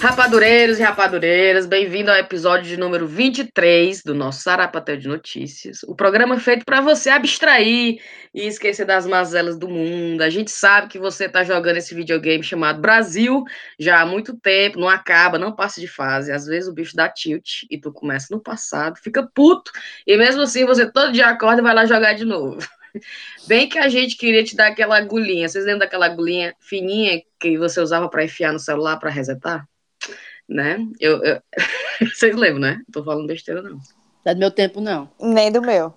Rapadureiros e rapadureiras, bem-vindo ao episódio de número 23 do nosso Sarapatel de Notícias. O programa é feito para você abstrair e esquecer das mazelas do mundo. A gente sabe que você está jogando esse videogame chamado Brasil já há muito tempo, não acaba, não passa de fase. Às vezes o bicho dá tilt e tu começa no passado, fica puto, e mesmo assim você todo dia acorda e vai lá jogar de novo. Bem que a gente queria te dar aquela agulhinha. Vocês lembram daquela agulhinha fininha que você usava para enfiar no celular para resetar? Né? Eu, eu... Vocês lembram, né? Não tô falando besteira, não. Não é do meu tempo, não. Nem do meu.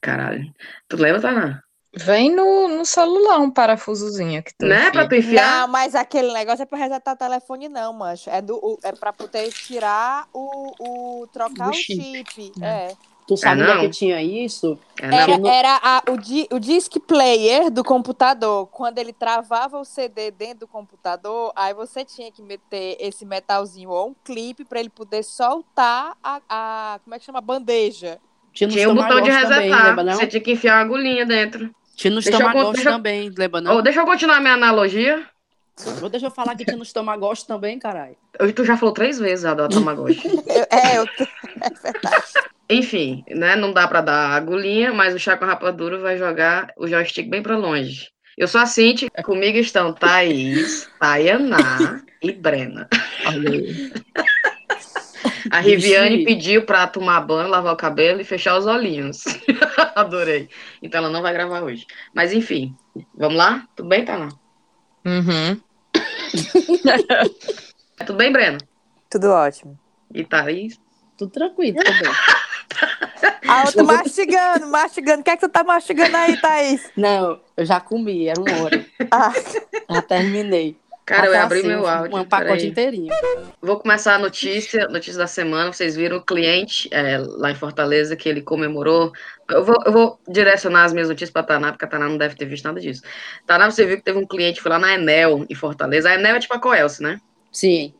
Caralho. Tu lembra, Taná? Vem no, no celular um parafusozinho que tu Né? enfia. Pra tu enfiar? Não, mas aquele negócio é pra resetar o telefone, não, mancho. É, do, o- é pra poder tirar o. o trocar O o chip. chip. É. Tu onde é não? que tinha isso? É. Era, não- era a- o, di, o disc player do computador. Quando ele travava o CD dentro do computador, aí você tinha que meter esse metalzinho ou um clipe pra ele poder soltar a, a- como é que chama? A bandeja. Tinha Tinha um botão de também, resetar. lembra não? Você tinha que enfiar uma agulhinha dentro. Tinha nos Tamagotchi deixa também, lembra não? Ô, deixa eu continuar minha analogia. Ou deixa eu falar que tinha nos Tamagotchi também, caralho. Eu- Tu já falou três vezes a do Tamagotchi. Eu- é, eu, Enfim, né? Não dá pra dar a agulhinha, mas o chá com rapadura vai jogar o joystick bem pra longe. Eu sou a Cinti, comigo estão Thaís, Tayaná e Brena. Olha aí. A Riviane pediu pra tomar banho, lavar o cabelo e fechar os olhinhos. Adorei. Então ela não vai gravar hoje. Mas enfim, vamos lá? Tudo bem, Taná? Uhum. Tudo bem, Brena? tudo ótimo. E Thaís? Tudo tranquilo também. A outra mastigando, mastigando. O que é que tu tá mastigando aí, Thaís? Não, eu já comi, era uma hora. Ah, Já terminei. Cara, eu Até abri assim, meu um- áudio. Um pacote peraí. inteirinho. Vou começar a notícia, notícia da semana. Vocês viram o cliente é, lá em Fortaleza que ele comemorou. Eu vou, eu vou direcionar as minhas notícias para Taná, porque a Taná não deve ter visto nada disso. Taná, você viu que teve um cliente que foi lá na Enel, em Fortaleza. A Enel é tipo a Coelce, né? Sim.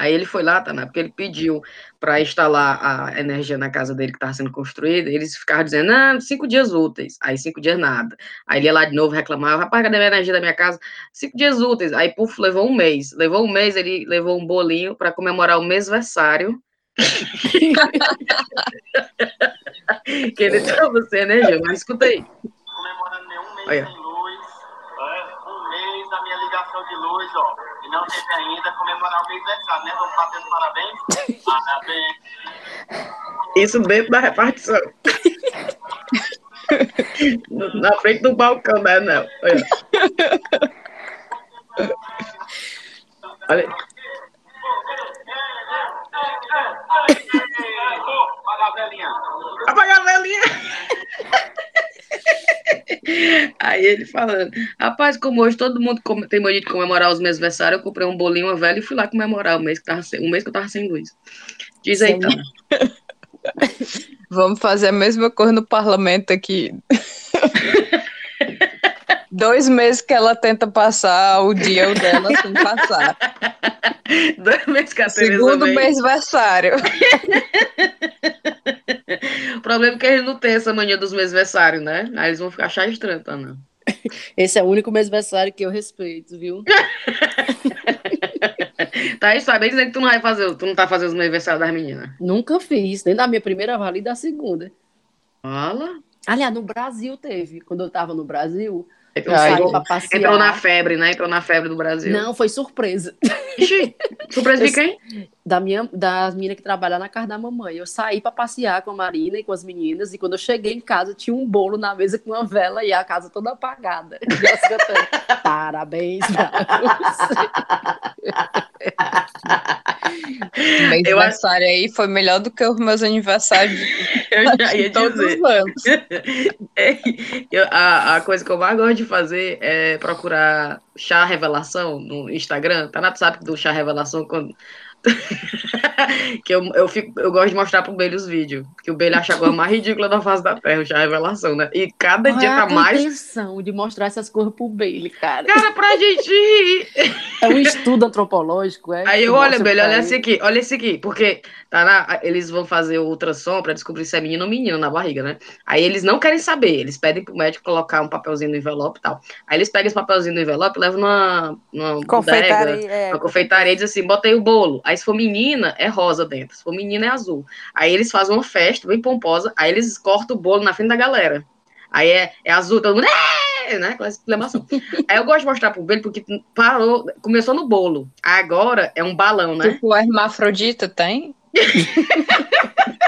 Aí ele foi lá, Taná, porque ele pediu para instalar a energia na casa dele que estava sendo construída. Eles ficavam dizendo, ah, cinco dias úteis. Aí cinco dias nada. Aí ele ia lá de novo reclamar, rapaz, cadê a energia da minha casa? Cinco dias úteis. Aí, puf, levou um mês. Levou um mês, ele levou um bolinho para comemorar o mêsversário. que ele estava sem energia. Mas escuta aí. comemorando né, um mês Olha. Luz, ó, e não teve ainda comemorar o aniversário, né? Vamos bater os parabéns? Parabéns. Isso dentro da repartição. Na frente do balcão da Enel. Olha. Olha. aí. Pô, paga a velhinha. Apaga a velhinha. Aí ele falando, rapaz, como hoje todo mundo tem mania de comemorar os meus aniversários, eu comprei um bolinho, uma velha e fui lá comemorar o mês que tava sem, um mês que eu tava sem luz. Diz aí, então. Vamos fazer a mesma coisa no parlamento aqui. Dois meses que ela tenta passar o dia dela sem passar. Dois meses que a Segundo veio. mês versário. O problema é que eles não têm essa mania dos meus aniversários, né? Aí eles vão ficar achar estranho, tá, não? Esse é o único mêsversário que eu respeito, viu? Tá aí, sabe dizer que tu não vai fazer, tu não tá fazendo os aniversários das meninas. Nunca fiz, nem da minha primeira vale e da segunda. Fala. Aliás, no Brasil teve. Quando eu tava no Brasil, eu Entrou, Ai, saí entrou- pra passear. entrou na febre, né? Entrou na febre do Brasil. Não, foi surpresa. Ixi, surpresa de quem? Da minha, das meninas que trabalham na casa da mamãe. Eu saí pra passear com a Marina e com as meninas, e quando eu cheguei em casa, tinha um bolo na mesa com uma vela e a casa toda apagada. E elas cantando, parabéns pra O mês Eu acho- aí foi melhor do que os meus aniversários Eu já ia todos dizer. os anos. Eu- a, a coisa que eu mais gosto de fazer é procurar chá revelação no Instagram. Tá na sabe do chá revelação quando. que eu, eu, fico, eu gosto de mostrar pro Bailey os vídeos. Que o Bailey acha a coisa mais ridícula da face da Terra, o chá revelação, né? E cada dia tá mais. intenção de mostrar essas coisas pro Bailey, cara. Cara, pra gente rir. É um estudo antropológico, é? Aí eu olho, mostra Bailey, pra olha esse aqui, olha esse aqui, porque tá na, eles vão fazer o ultrassom pra descobrir se é menino ou menino na barriga, né? Aí eles não querem saber, eles pedem pro médico colocar um papelzinho no envelope e tal. Aí eles pegam esse papelzinho no envelope e levam numa, numa bodega, confeitaria. É, uma confeitaria e dizem assim, bota aí o bolo. Aí se for menina, é rosa dentro. Se for menina, é azul. Aí eles fazem uma festa bem pomposa, aí eles cortam o bolo na frente da galera. Aí é, é azul, todo mundo. "É!" Né? Aquela exclamação. aí eu gosto de mostrar pro Belo porque parou, começou no bolo. Agora é um balão, né? Tipo, hermafrodita tem?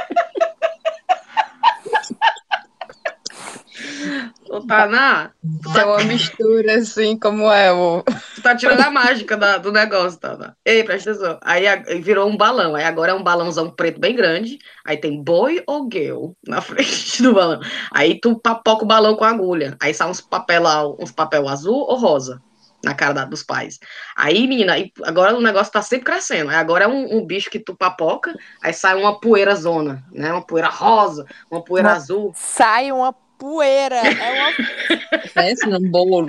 Ô, Taná, É uma mistura, assim, como é o... tu tá tirando a mágica da- do negócio, Taná. Ei, presta atenção. Aí a- virou um balão. Aí agora é um balãozão preto bem grande. Aí tem boy ou girl na frente do balão. Aí tu papoca o balão com a agulha. Aí sai uns papel, uns papel azul ou rosa na cara da- dos pais. Aí, menina, aí agora o negócio tá sempre crescendo. Aí agora é um, um bicho que tu papoca, aí sai uma poeira zona, né? Uma poeira rosa, uma poeira Uma- azul. Sai uma poeira. É uma. Pensa num bolo.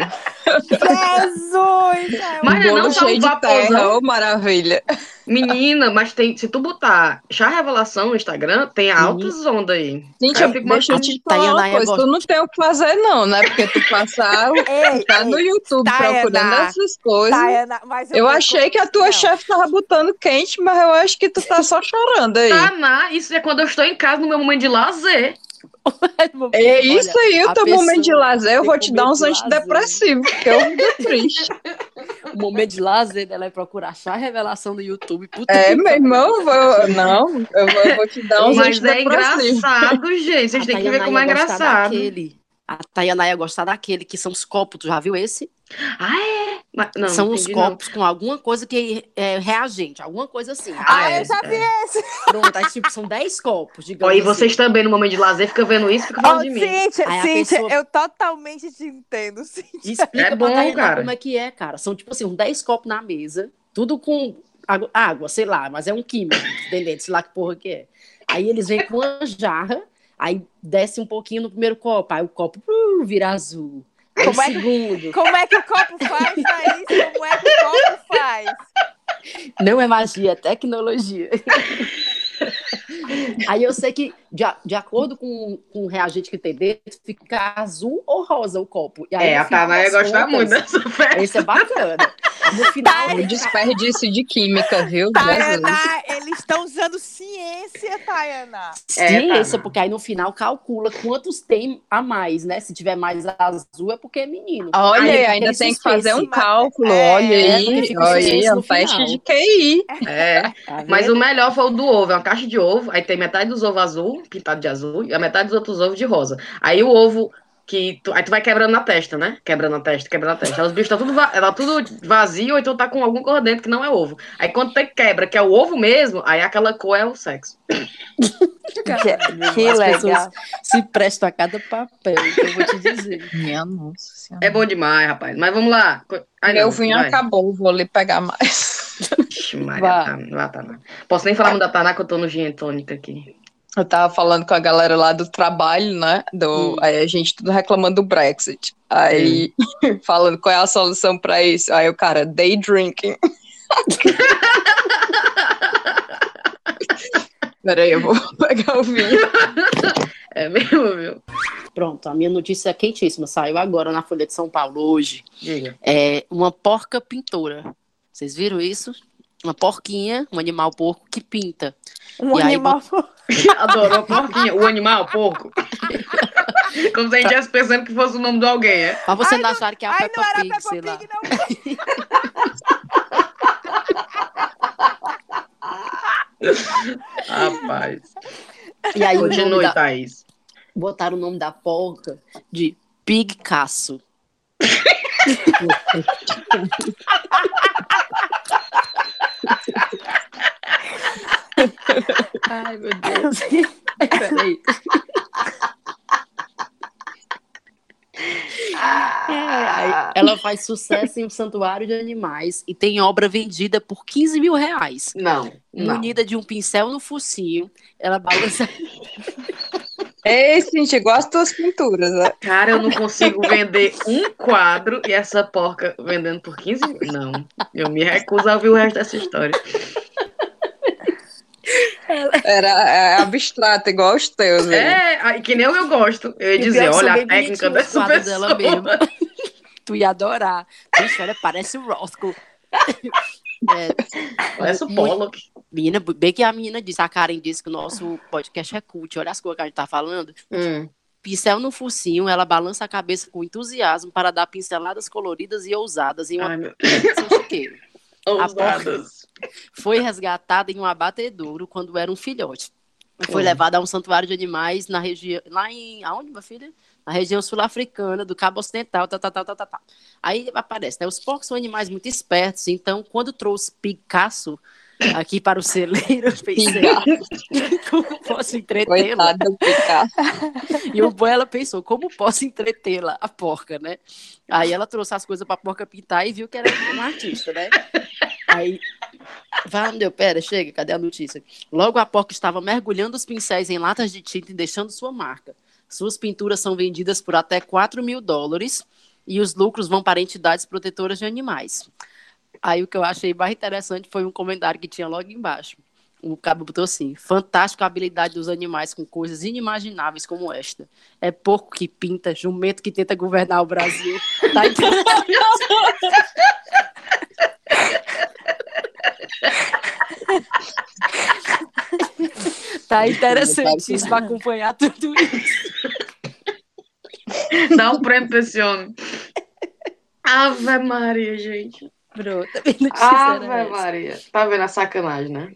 Jesus! É Mas uma... não é bolo não só um cheio de vaporzão. terra, ô maravilha. Menina, mas tem, se tu botar chá revelação no Instagram, tem altas ondas aí. Gente, Aí eu fico deixa eu mostrando. te falar uma coisa, tu não tem o que fazer não, né? Porque tu passar, Ei, tá no ei, YouTube Tayana, procurando essas coisas. Tayana, mas eu, Eu achei que a tua Não. chefe tava botando quente, mas eu acho que tu tá só chorando aí. Taná, isso é quando eu estou em casa no meu momento de lazer. É isso aí, o teu momento de lazer, eu vou te dar uns de antidepressivos, porque eu fico triste. O momento de lazer dela é procurar achar a revelação no YouTube. Puta É, que meu irmão, eu vou, não, eu vou, eu vou te dar uns Mas é antidepressivos. engraçado, gente. Vocês têm que ver como é engraçado. daquele. A Tayana ia gostar daquele, que são os copos. Tu já viu esse? Ah, é? Mas- não, são não os entendi, não. copos com alguma coisa que é reagente, alguma coisa assim. Ah, é, eu já vi é. esse. Pronto, aí tipo, são 10 copos, digamos Ó, e assim. vocês também, no momento de lazer, ficam vendo isso e ficam Oh, falando de mim. Cíntia, Aí Cíntia, pessoa- eu totalmente te entendo, Cíntia. Explica É bom, cara. como é que é, cara. São, tipo assim, uns 10 copos na mesa, tudo com água, água, sei lá, mas é um químico, entendeu? Sei lá que porra que é. Aí eles vêm com uma jarra, aí desce um pouquinho no primeiro copo, aí o copo uh, vira azul. Como é que-. Como é que o copo faz, Thaís? Como é que o copo faz? Não é magia, é tecnologia. Aí eu sei que, de, de acordo com, com o reagente que tem dentro, fica azul ou rosa o copo. E aí, É, a final Taná ia das gostar contas, muito dessa festa. Esse é bacana. No final, É um desperdício de química, viu? Tayana, Jesus. eles estão usando ciência, Tayana. É, ciência, tá. porque aí no final calcula quantos tem a mais, né? Se tiver mais azul é porque é menino. Olha, Aí ainda tem que fazer um suspense. cálculo, É, olha é, aí, olha aí, suspense é um teste final. de QI. É. Tá Mas o melhor foi o do ovo. É uma caixa de ovo. Aí tem metade dos ovos azul, pintado de azul, e a metade dos outros ovos de rosa. Aí o ovo que. Tu, aí tu vai quebrando na testa, né? Quebrando a testa, quebrando a testa. Aí os bichos tá tudo, va- tá tudo vazio, ou então tá com alguma cor dentro que não é ovo. Aí quando tu quebra, que é o ovo mesmo, aí aquela cor é o sexo. Caramba, que as legal. pessoas Se prestam a cada papel, que eu vou te dizer. Minha nossa senhora. É bom demais, rapaz. Mas vamos lá. Ai, Meu não, vinho vai. acabou, vou ali pegar mais. Ixi, Maria, Vá. tá, vai, Taná. Posso nem falar muito da Taná que eu tô no gin tônica aqui. Eu tava falando com a galera lá do trabalho, né? Do, Hum. Aí a gente tudo reclamando do Brexit. Aí falando qual é a solução pra isso. Aí o cara, day drinking. Peraí, eu vou pegar o vinho. É mesmo, viu? Pronto, a minha notícia é quentíssima. Saiu agora na Folha de São Paulo, hoje. Diga. É uma porca pintora. Vocês viram isso? Uma porquinha, um animal porco que pinta. Um E aí, animal. Adorou a porquinha. O animal, porco. Como se a gente estivesse pensando que fosse o nome de alguém, é? Pra você Ai, não achar que é a Ai, Peppa não era Pig, Peppa sei lá. Pig, não. Rapaz. E aí Continue, da, Thaís. botaram o nome da porca de Pig Caço. Ai, meu Deus. Peraí. É, ela faz sucesso em um santuário de animais e tem obra vendida por 15 mil reais. Não, não. Munida de um pincel no focinho, ela balança. Ei, Cintia, igual as tuas pinturas, né? Cara, eu não consigo vender um quadro e essa porca vendendo por 15 mil. Não, eu me recuso a ouvir o resto dessa história. Era é, abstrato, igual os teus. aí. É, que nem eu, eu gosto. Eu ia dizer, é olha a técnica dessa pessoa. dela mesmo. tu ia adorar. Bicho, olha, parece o Roscoe. É, Parece o Pollock. menina, bem que a menina disse, a Karen disse que o nosso podcast é cult. Olha as coisas que a gente tá falando. Hum. Pincel no focinho, ela balança a cabeça com entusiasmo para dar pinceladas coloridas e ousadas em uma Ai, meu... Ousadas. Foi resgatada em um abatedouro quando era um filhote. Foi Hum. levada a um santuário de animais na região. Lá em. Aonde, minha filha? Na região sul-africana, do Cabo Ocidental, tá, tá, tá, tá, tá, tá. Aí aparece, né? Os porcos são animais muito espertos, então, quando trouxe Picasso aqui para o celeiro, eu pensei, como posso entretê-la? E o boi, ela pensou, como posso entretê-la, a porca, né? Aí ela trouxe as coisas pra porca pintar e viu que era um artista, né? Aí, vai, meu, pera, chega, cadê a notícia? Logo a porca estava mergulhando os pincéis em latas de tinta e deixando sua marca. Suas pinturas são vendidas por até 4 mil dólares e os lucros vão para entidades protetoras de animais. Aí o que eu achei mais interessante foi um comentário que tinha logo embaixo. O cabo botou assim: fantástico a habilidade dos animais com coisas inimagináveis como esta. É porco que pinta, jumento que tenta governar o Brasil. Tá entendendo? Tá interessantíssimo acompanhar tudo isso. Dá um prêmio pra esse homem. Ave Maria, gente. Pronto, a minha notícia era Ave essa. Maria. Tá vendo a sacanagem, né?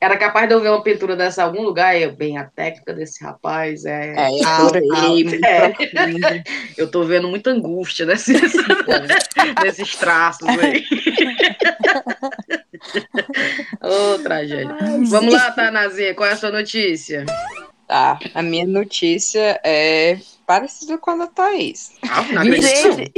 Era capaz de eu ver uma pintura dessa em algum lugar e eu, bem, a técnica desse rapaz é. É, eu alta, alta. muito É, profundo. eu tô vendo muita angústia nesses, nesses traços aí. Ô, tragédia. Vamos lá, Tanazinha, qual é a sua notícia? Tá, a minha notícia é parecida com a da Thaís. Ah, não acredito.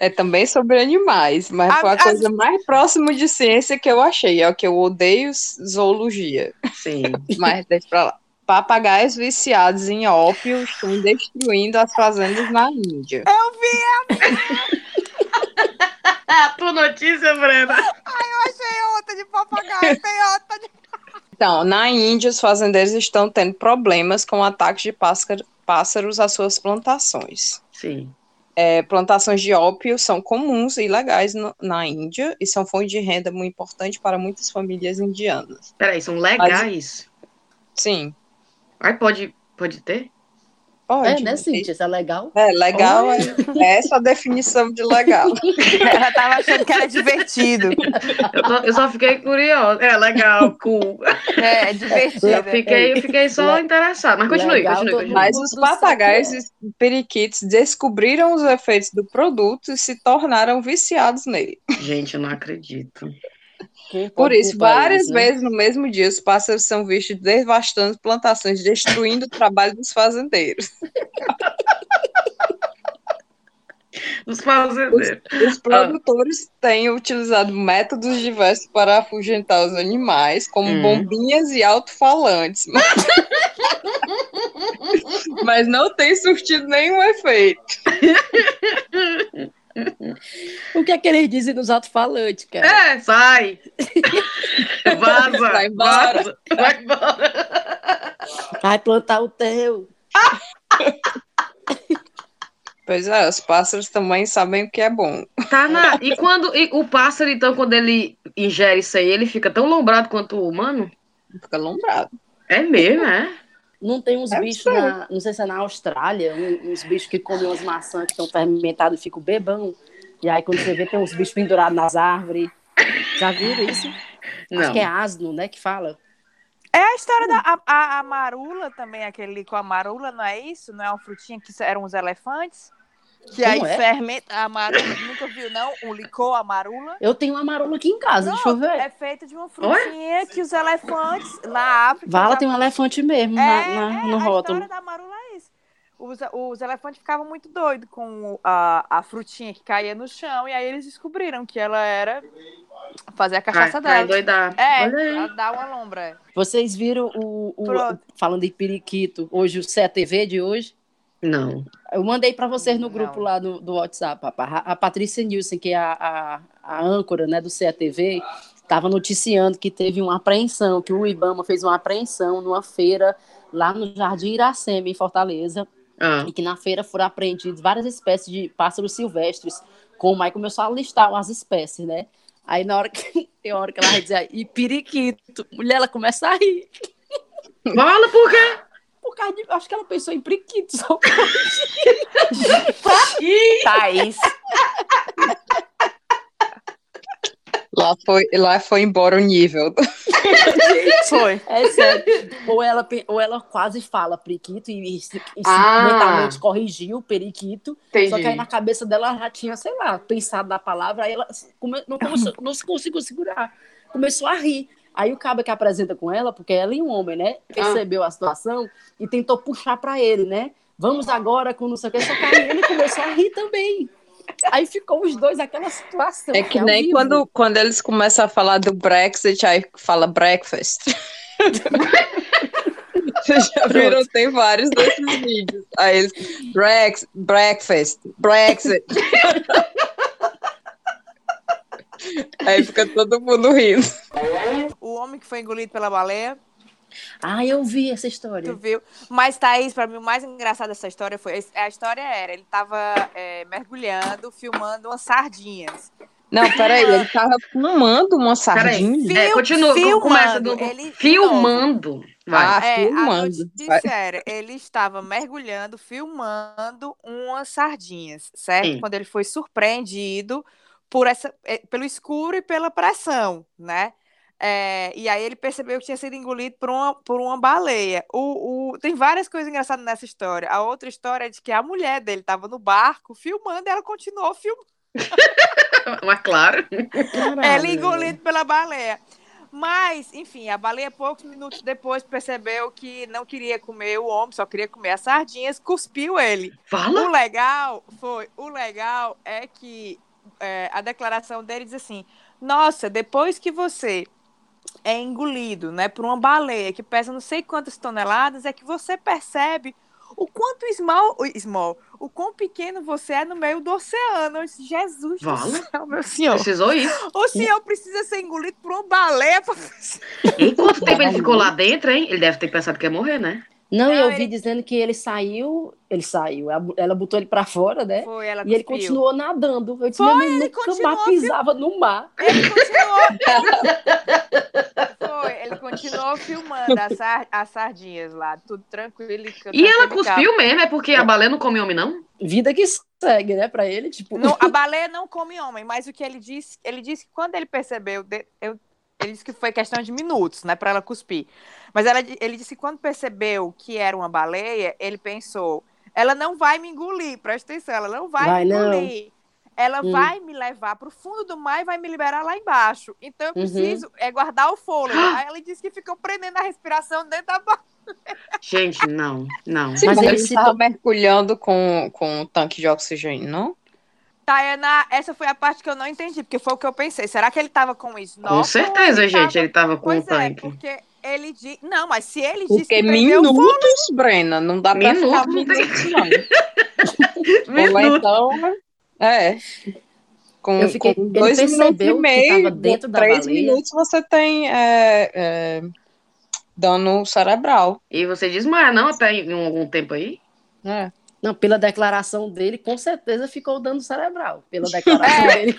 É também sobre animais, mas A- foi a a- coisa mais próxima de ciência que eu achei. É o que eu odeio zoologia. Sim. Mas deixa pra lá. Papagaios viciados em ópio estão destruindo as fazendas na Índia. A tua notícia, Brena. achei outra de papagaio, tem outra de... Então, na Índia, os fazendeiros estão tendo problemas com ataques de pássaro- pássaros às suas plantações. Sim. É, plantações de ópio são comuns e ilegais no- na Índia e são fonte de renda muito importante para muitas famílias indianas. Peraí, são legais. Sim, Ai, pode, pode ter? Pode. É, né, Cíntia? Isso é legal. É, legal é, é essa a definição de legal. Ela tava achando que era divertido. Eu, tô- eu só fiquei curiosa. É, legal, cool. É, divertido. Eu fiquei, eu fiquei só Le- interessada. Mas continue, legal, continue, continue. Mas os papagaios é. e periquitos descobriram os efeitos do produto e se tornaram viciados nele. Gente, eu não acredito. Por isso, várias isso, né? vezes no mesmo dia, os pássaros são vistos devastando plantações, destruindo o trabalho dos fazendeiros. Os fazendeiros. Os produtores têm utilizado métodos diversos para afugentar os animais, como Hum. bombinhas e alto-falantes. Mas... Mas não tem surtido nenhum efeito. O que é que eles dizem nos alto-falantes, cara? É, sai. Vaza. Vai embora. vaza, Vai embora. Vai plantar o teu. Pois é, os pássaros também sabem o que é bom. Tá na... E quando e o pássaro, então, quando ele ingere isso aí, ele fica tão lombrado quanto o humano? Fica lombrado. É mesmo, é? Não tem uns Deve bichos, na, não sei se é na Austrália, uns bichos que comem umas maçãs que estão fermentadas e ficam bebão. E aí, quando você vê, tem uns bichos pendurados nas árvores. Já viram isso? Acho Não. que é asno, né, que fala. É a história da a, a, a marula também, aquele licor a marula, não é isso? Não é uma frutinha que eram os elefantes? Que aí Como é? fermenta a marula. Nunca viu, não? Um licor a marula? Eu tenho uma marula aqui em casa, deixa eu Não, ver. é feita de uma frutinha que os elefantes na África. Vala tem um elefante mesmo É, na, na- é, no a rótulo. história da marula é isso. Os, os elefantes ficavam muito doidos com o- a, a frutinha que caía no chão, e aí eles descobriram que ela era fazer a cachaça dela. É, Olha aí. ela dá uma lombra. Vocês viram o, o- Pronto. falando em periquito, hoje o CTV de hoje? Não. Eu mandei para vocês no grupo Não. lá do, do WhatsApp. A, a Patrícia Nilson, que é a, a, a âncora né, do CATV, estava noticiando que teve uma apreensão, que o Ibama fez uma apreensão numa feira lá no Jardim Iracema, em Fortaleza, Ah, e que na feira foram apreendidas várias espécies de pássaros silvestres, como aí começou a listar as espécies, né? Aí na hora que tem hora que ela vai dizer, e periquito, mulher, ela começa a rir. Fala por quê? Causa de, acho que ela pensou em periquito, só Thaís. Lá foi, lá foi embora o nível. Foi. É sério. Ou ela, ou ela quase fala periquito e, e, e Ah. mentalmente corrigiu periquito. Entendi. Só que aí na cabeça dela ela já tinha, sei lá, pensado na palavra, aí ela come- não, começou, não se conseguiu segurar. Começou a rir. Aí o cabo que apresenta com ela, porque ela e um homem, né? Percebeu a situação e tentou puxar pra ele, né? Vamos agora com não sei o que, só que aí ele começou a rir também. Aí ficou os dois naquela situação. É que ao nem quando, quando eles começam a falar do Brexit, aí fala breakfast. Vocês já viram? Tem vários desses vídeos. Aí eles, Brex, breakfast, Brexit. Aí fica todo mundo rindo. O homem que foi engolido pela baleia, Ah, eu vi essa tu história. viu? Mas, Thaís, pra mim, o mais engraçado dessa história foi. A história era: ele tava é, mergulhando, filmando umas sardinhas. Não, peraí, ele tava filmando uma sardinha. Fil- É, continua, filmando, começa do... ele- filmando. Vai. Ah, É, filmando. era, ele estava mergulhando, filmando umas sardinhas, certo? Sim. Quando ele foi surpreendido por essa, eh, pelo escuro e pela pressão, né? É, e aí ele percebeu que tinha sido engolido por uma, por uma baleia. O, o- tem várias coisas engraçadas nessa história. A outra história é de que a mulher dele estava no barco filmando e ela continuou filmando. Mas claro. Caralho, Ela velho. engolido pela baleia. Mas, enfim, a baleia, poucos minutos depois, percebeu que não queria comer o homem, só queria comer as sardinhas, cuspiu ele. O Fala. legal foi, o legal é que é, a declaração dele diz assim: Nossa, depois que você é engolido, né, por uma baleia que pesa não sei quantas toneladas, é que você percebe o quanto small, o- small, o quão pequeno você é no meio do oceano. Jesus Vala. do céu, meu senhor. Precisou isso. O senhor precisa ser engolido por uma baleia pra... Quanto tempo ele ficou lá dentro, hein? Ele deve ter pensado que ia morrer, né? Não, e Não, eu vi ele- dizendo que ele saiu, ele saiu, ela botou ele pra fora, né? Foi, ela E ele cuspiu. continuou nadando. Eu disse, Foi, ele nunca continuou, mais pisava no mar. Ele continuou. Foi, ele continuou filmando as, as sardinhas lá, tudo tranquilo. E ela cuspiu mesmo, é porque a baleia não come homem, não? Vida que segue, né, pra ele, tipo... Não, a baleia não come homem, mas o que ele disse, ele disse que quando ele percebeu, eu- ele disse que foi questão de minutos, né, para ela cuspir. Mas ela, ele disse que quando percebeu que era uma baleia, ele pensou, ela não vai me engolir, presta atenção, ela não vai, Vai me não. engolir. Ela Hum. vai me levar para o fundo do mar e vai me liberar lá embaixo. Então eu Uhum. preciso é guardar o fôlego. Aí ela disse que ficou prendendo a respiração dentro da barra. Gente, não, não. Sim, Mas mas ele ele se estava to- mergulhando com, com um tanque de oxigênio, não? Tayana, essa foi a parte que eu não entendi, porque foi o que eu pensei. Será que ele estava com snorkel? Com certeza, ou gente, tava- ele tava com Pois um é, tanque. porque ele disse. Não, mas se ele disse Porque que minutos, Brena, não dá pra Minutos, ficar minutos, não. Ou então, é. Com, Eu fiquei- com dois minutos e que meio, tava dentro da três minutos você tem é, é, dano cerebral. E você desmaia, não, até em algum tempo aí? né? Não, pela declaração dele, com certeza ficou dando cerebral. Pela declaração É, dele.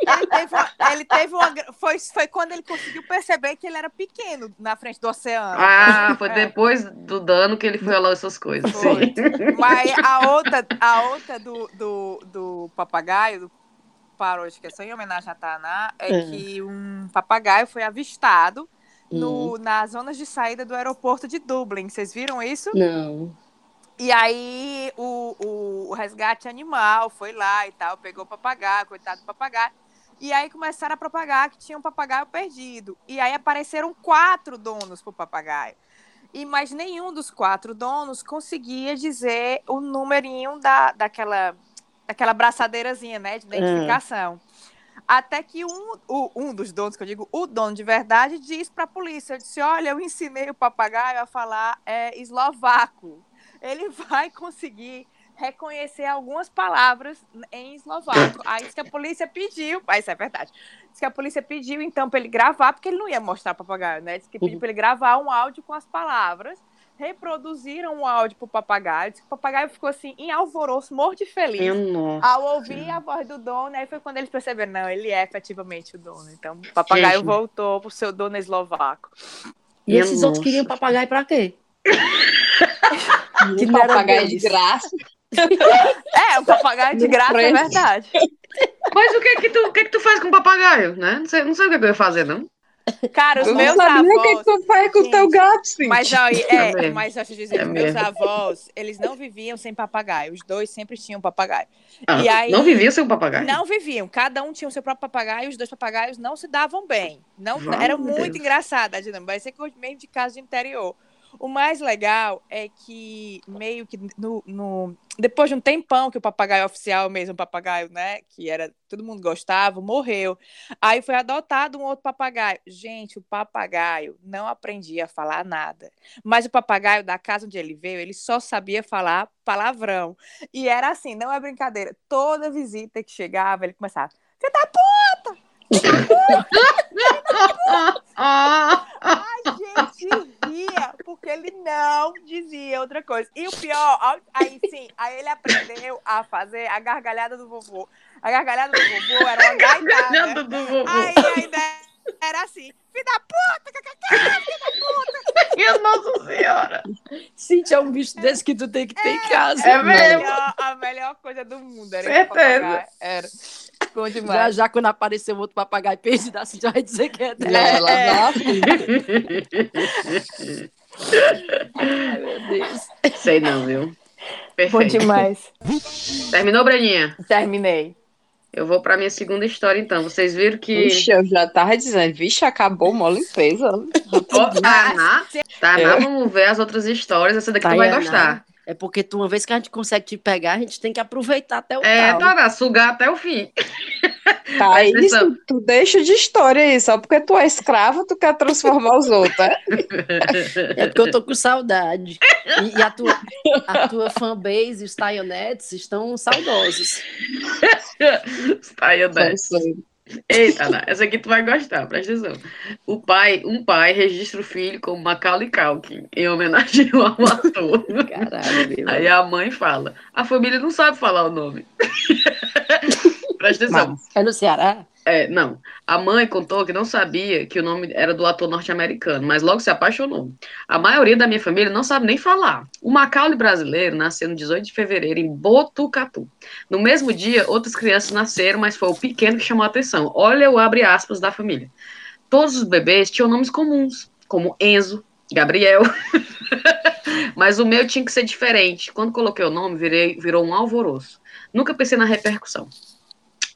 ele teve, uma- ele teve uma. Foi, foi quando ele conseguiu perceber que ele era pequeno na frente do oceano. Ah, foi É. depois do dano que ele foi olhar essas coisas. Foi. Sim. Mas a outra, a outra do, do, do papagaio, do paródia, que é em homenagem a Taná, é É. que um papagaio foi avistado Hum, no, nas zonas de saída do aeroporto de Dublin. Vocês viram isso? Não. E aí o, o, o resgate animal foi lá e tal, pegou o papagaio, coitado do papagaio. E aí começaram a propagar que tinha um papagaio perdido. E aí apareceram quatro donos pro papagaio. E mas nenhum dos quatro donos conseguia dizer o numerinho da, daquela, daquela braçadeirazinha, né, de identificação. Até que um, o- um dos donos, que eu digo, o dono de verdade, diz para a polícia, eu disse, olha, eu ensinei o papagaio a falar é, eslovaco. Ele vai conseguir reconhecer algumas palavras em eslovaco. Aí disse que a polícia pediu, ah, isso é verdade, disse que a polícia pediu então para ele gravar, porque ele não ia mostrar o papagaio, né? Disse que pediu Uhum. para ele gravar um áudio com as palavras reproduziram o áudio pro papagaio. Diz que O papagaio ficou assim, em alvoroço, morto de feliz. Nossa. Ao ouvir a voz do dono, aí foi quando eles perceberam, não, ele é efetivamente o dono. Então, o papagaio Gente. voltou pro seu dono eslovaco. E Minha esses outros nossa. queriam papagaio pra quê? Que Um não era papagaio de deles. graça. É, um papagaio de No graça, é verdade. Mas o que que tu, o que que tu faz com papagaio, né? Não sei, não sei o que, que eu ia fazer, não. Cara, os Eu meus não nem o que, avós. que tu faz com o teu gato, sim. Mas, ó, e- É é, mas deixa eu dizer, É os meus mesmo. avós, eles não viviam sem papagaio. Os dois sempre tinham papagaio. Ah, E aí- Não vivia sem o papagaio? Não viviam, cada um tinha o seu próprio papagaio, os dois papagaios não se davam bem. Não, era Deus. muito engraçada a dinâmica, vai ser coisa mesmo de casa de interior. O mais legal é que meio que no, no- depois de um tempão que o papagaio oficial mesmo, o papagaio, né, que era todo mundo gostava, morreu. Aí foi adotado um outro papagaio. Gente, o papagaio não aprendia a falar nada. Mas o papagaio da casa onde ele veio, ele só sabia falar palavrão. E era assim, não é brincadeira. Toda visita que chegava, ele começava. Você tá Ah, A gente ria, porque ele não dizia outra coisa. E o pior, aí sim, aí ele aprendeu a fazer a gargalhada do vovô. A gargalhada do vovô era uma. Ganhando do vovô. Aí a ideia era assim, filho da puta, Minha Nossa Senhora. Cintia, é um bicho desse que tu tem que ter em casa. É a mesmo. melhor, a melhor coisa do mundo. Era Certeza. Era. Bom Já, demais. já quando aparecer outro papagaio perdido, a Cintia vai dizer que é dela. Não, ela É. vai assim. Ai, meu Deus. Sei não, viu? Bom Perfeito. demais. Terminou, Breninha? Terminei. Eu vou pra minha segunda história, então. Vocês viram que Vixe, eu já tava dizendo, vixe, acabou mó limpeza. Ó, Taná, Taná, É. vamos ver as outras histórias. Essa daqui tu vai Tayana, gostar. É porque tu, uma vez que a gente consegue te pegar, a gente tem que aproveitar até o É, tal. Taná, sugar até o fim. Tá, Presta isso, atenção. tu deixa de história aí, só porque tu é escravo, tu quer transformar os outros, é? É porque eu tô com saudade. E, e a tua, a tua fanbase e os Taionetes estão saudosos. Só sei. Eita, essa aqui tu vai gostar, presta atenção. O pai, um pai registra o filho como Macaulay Culkin, em homenagem ao ator. Caralho, meu. Aí a mãe fala, a família não sabe falar o nome. Presta atenção. Mas, É no Ceará? É, não. A mãe contou que não sabia que o nome era do ator norte-americano, mas logo se apaixonou. A maioria da minha família não sabe nem falar. O Macaulay brasileiro nasceu no 18 de fevereiro em Botucatu. No mesmo dia, outras crianças nasceram, mas foi o pequeno que chamou a atenção. Olha o abre aspas da família. Todos os bebês tinham nomes comuns, como Enzo, Gabriel. mas o meu tinha que ser diferente. Quando coloquei o nome, virei, virou um alvoroço. Nunca pensei na repercussão.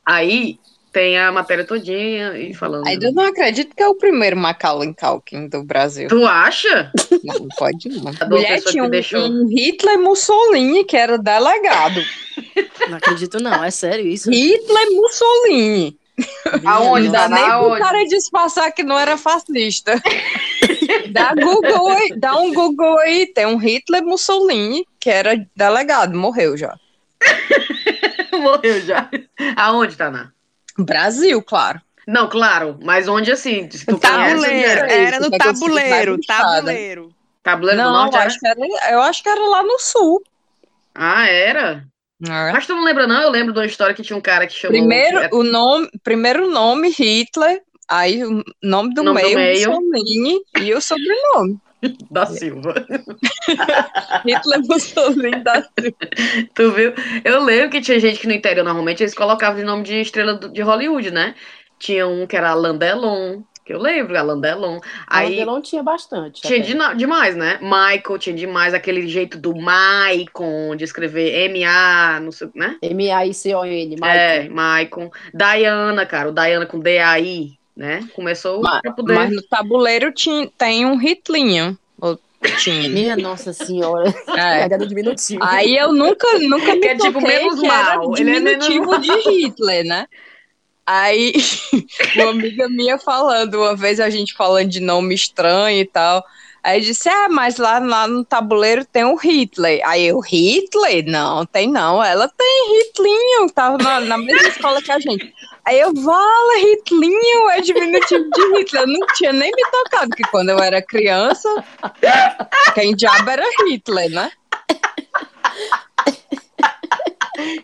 Aí tem a matéria todinha e falando. ainda eu não acredito que é o primeiro Macaulay Culkin do Brasil. Tu acha? Não, não pode não. A Mulher tinha um, deixou. um Hitler Mussolini, que era delegado. Não acredito, não. É sério isso? Hitler Mussolini. Aonde, Não dá Dá nem pro aonde? cara disfarçar que não era fascista. dá, Google aí, dá um Google aí, tem um Hitler Mussolini, que era delegado, morreu já. Morreu já. Aonde, Taná? Brasil, claro. Não, claro, mas onde assim? Tá conhece, Tabuleiro, era? é? era no eu tabuleiro, tabuleiro. Tabuleiro do não, Norte, era? acho que era, eu acho que era lá no sul. Ah, era? É. Mas tu não lembra, não? Eu lembro de uma história que tinha um cara que chamou. Primeiro é, o nome, primeiro nome Hitler, aí o nome do Nome do meio meio. Mussolini e o sobrenome. da Silva. Hitler Mussolini da Tu viu? Eu lembro que tinha gente que no interior, normalmente, eles colocavam de nome de estrela do- de Hollywood, né? Tinha um que era Alain Delon, que eu lembro, Alain Delon. Aí... Aí Delon tinha bastante. tinha de- demais, né? Michael tinha demais, aquele jeito do Maicon, de escrever M-A, não sei, né? M-A-I-C-O-N. É, Michael. Maicon. Diana, cara, o Diana com D-A-I, né? Começou Mas- pra poder... Mas no tabuleiro tinha, tem um Hitlinho. Ou tinha. Minha Nossa Senhora. É. Diminutivo. Aí eu nunca, nunca me Que é tipo menos que era mal, ele é menos diminutivo de Hitler, né? Aí, uma amiga minha falando, uma vez a gente falando de nome estranho e tal, Aí disse, é, mas lá, lá no tabuleiro tem o Hitler. Aí eu, Hitler? Não, tem não. Ela tem Hitlinho, tava na, na mesma escola que a gente. Aí eu, vala, Hitlinho é diminutivo de Hitler. Eu não tinha nem me tocado, que quando eu era criança, quem diabo era Hitler, né?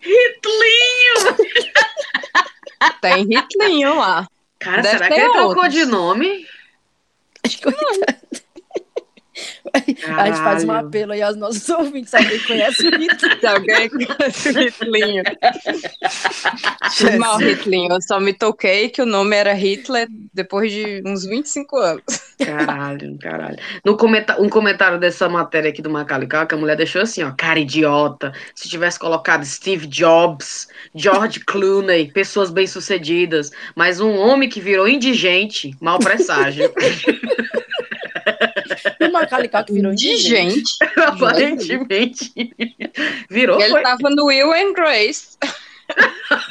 Hitlinho! Tem Hitlinho lá. Cara, Deve será que ele trocou outros. de nome? A gente faz um Caralho. apelo aí aos nossos ouvintes, se alguém conhece o Hitler. Se alguém conhece o Hitlinho. Mal, Hitlinho. Eu só me toquei que o nome era Hitler depois de uns 25 anos. Caralho, caralho. No comenta um comentário dessa matéria aqui do Macaulay Culkin, a mulher deixou assim, ó, cara idiota. Se tivesse colocado Steve Jobs, George Clooney, pessoas bem-sucedidas, mas um homem que virou indigente, mau presságio. O Macaulay Culkin virou De indigente. gente. Aparentemente. Virou, Ele foi. tava no Will and Grace.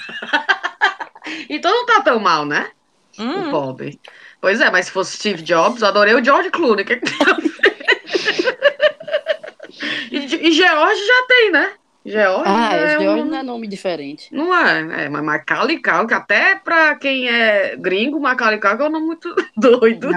Então não tá tão mal, né? O Hum, pobre. Pois é, mas se fosse Steve Jobs, eu adorei o George Clooney. Que que tem a ver? e, e George já tem, né? George Ah, é hoje um... não é nome diferente. Não é, é, mas Macaulay Culkin, até pra quem é gringo, Macaulay Culkin é um nome muito doido.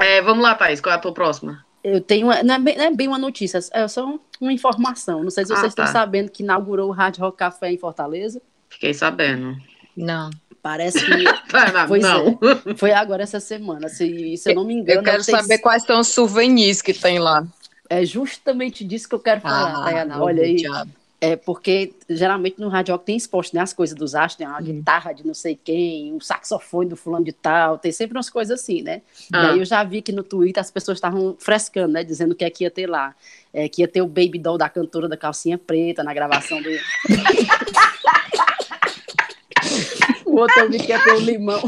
É, vamos lá, Thaís, qual é a tua próxima? Eu tenho uma, não, é bem, não é bem uma notícia, é só uma informação. Não sei se Ah, vocês estão tá. sabendo que inaugurou o Hard Rock Café em Fortaleza. Fiquei sabendo. Não. Parece que Ah, não, é. foi agora essa semana. Se, se eu não me engano, Eu quero tem- saber quais são os souvenirs que tem lá. é justamente disso que eu quero falar, Ah, Tayana. Olha aí. diabo. É porque geralmente no Hard Rock tem exposto né, as coisas dos astros, tem uma Uhum. guitarra de não sei quem, um saxofone do fulano de tal, tem sempre umas coisas assim, né? Ah. E aí eu já vi que no Twitter as pessoas estavam frescando, né? Dizendo o que é que ia ter lá. É, que ia ter o Baby Doll da cantora da calcinha preta na gravação do. o outro eu vi que ia ter o limão,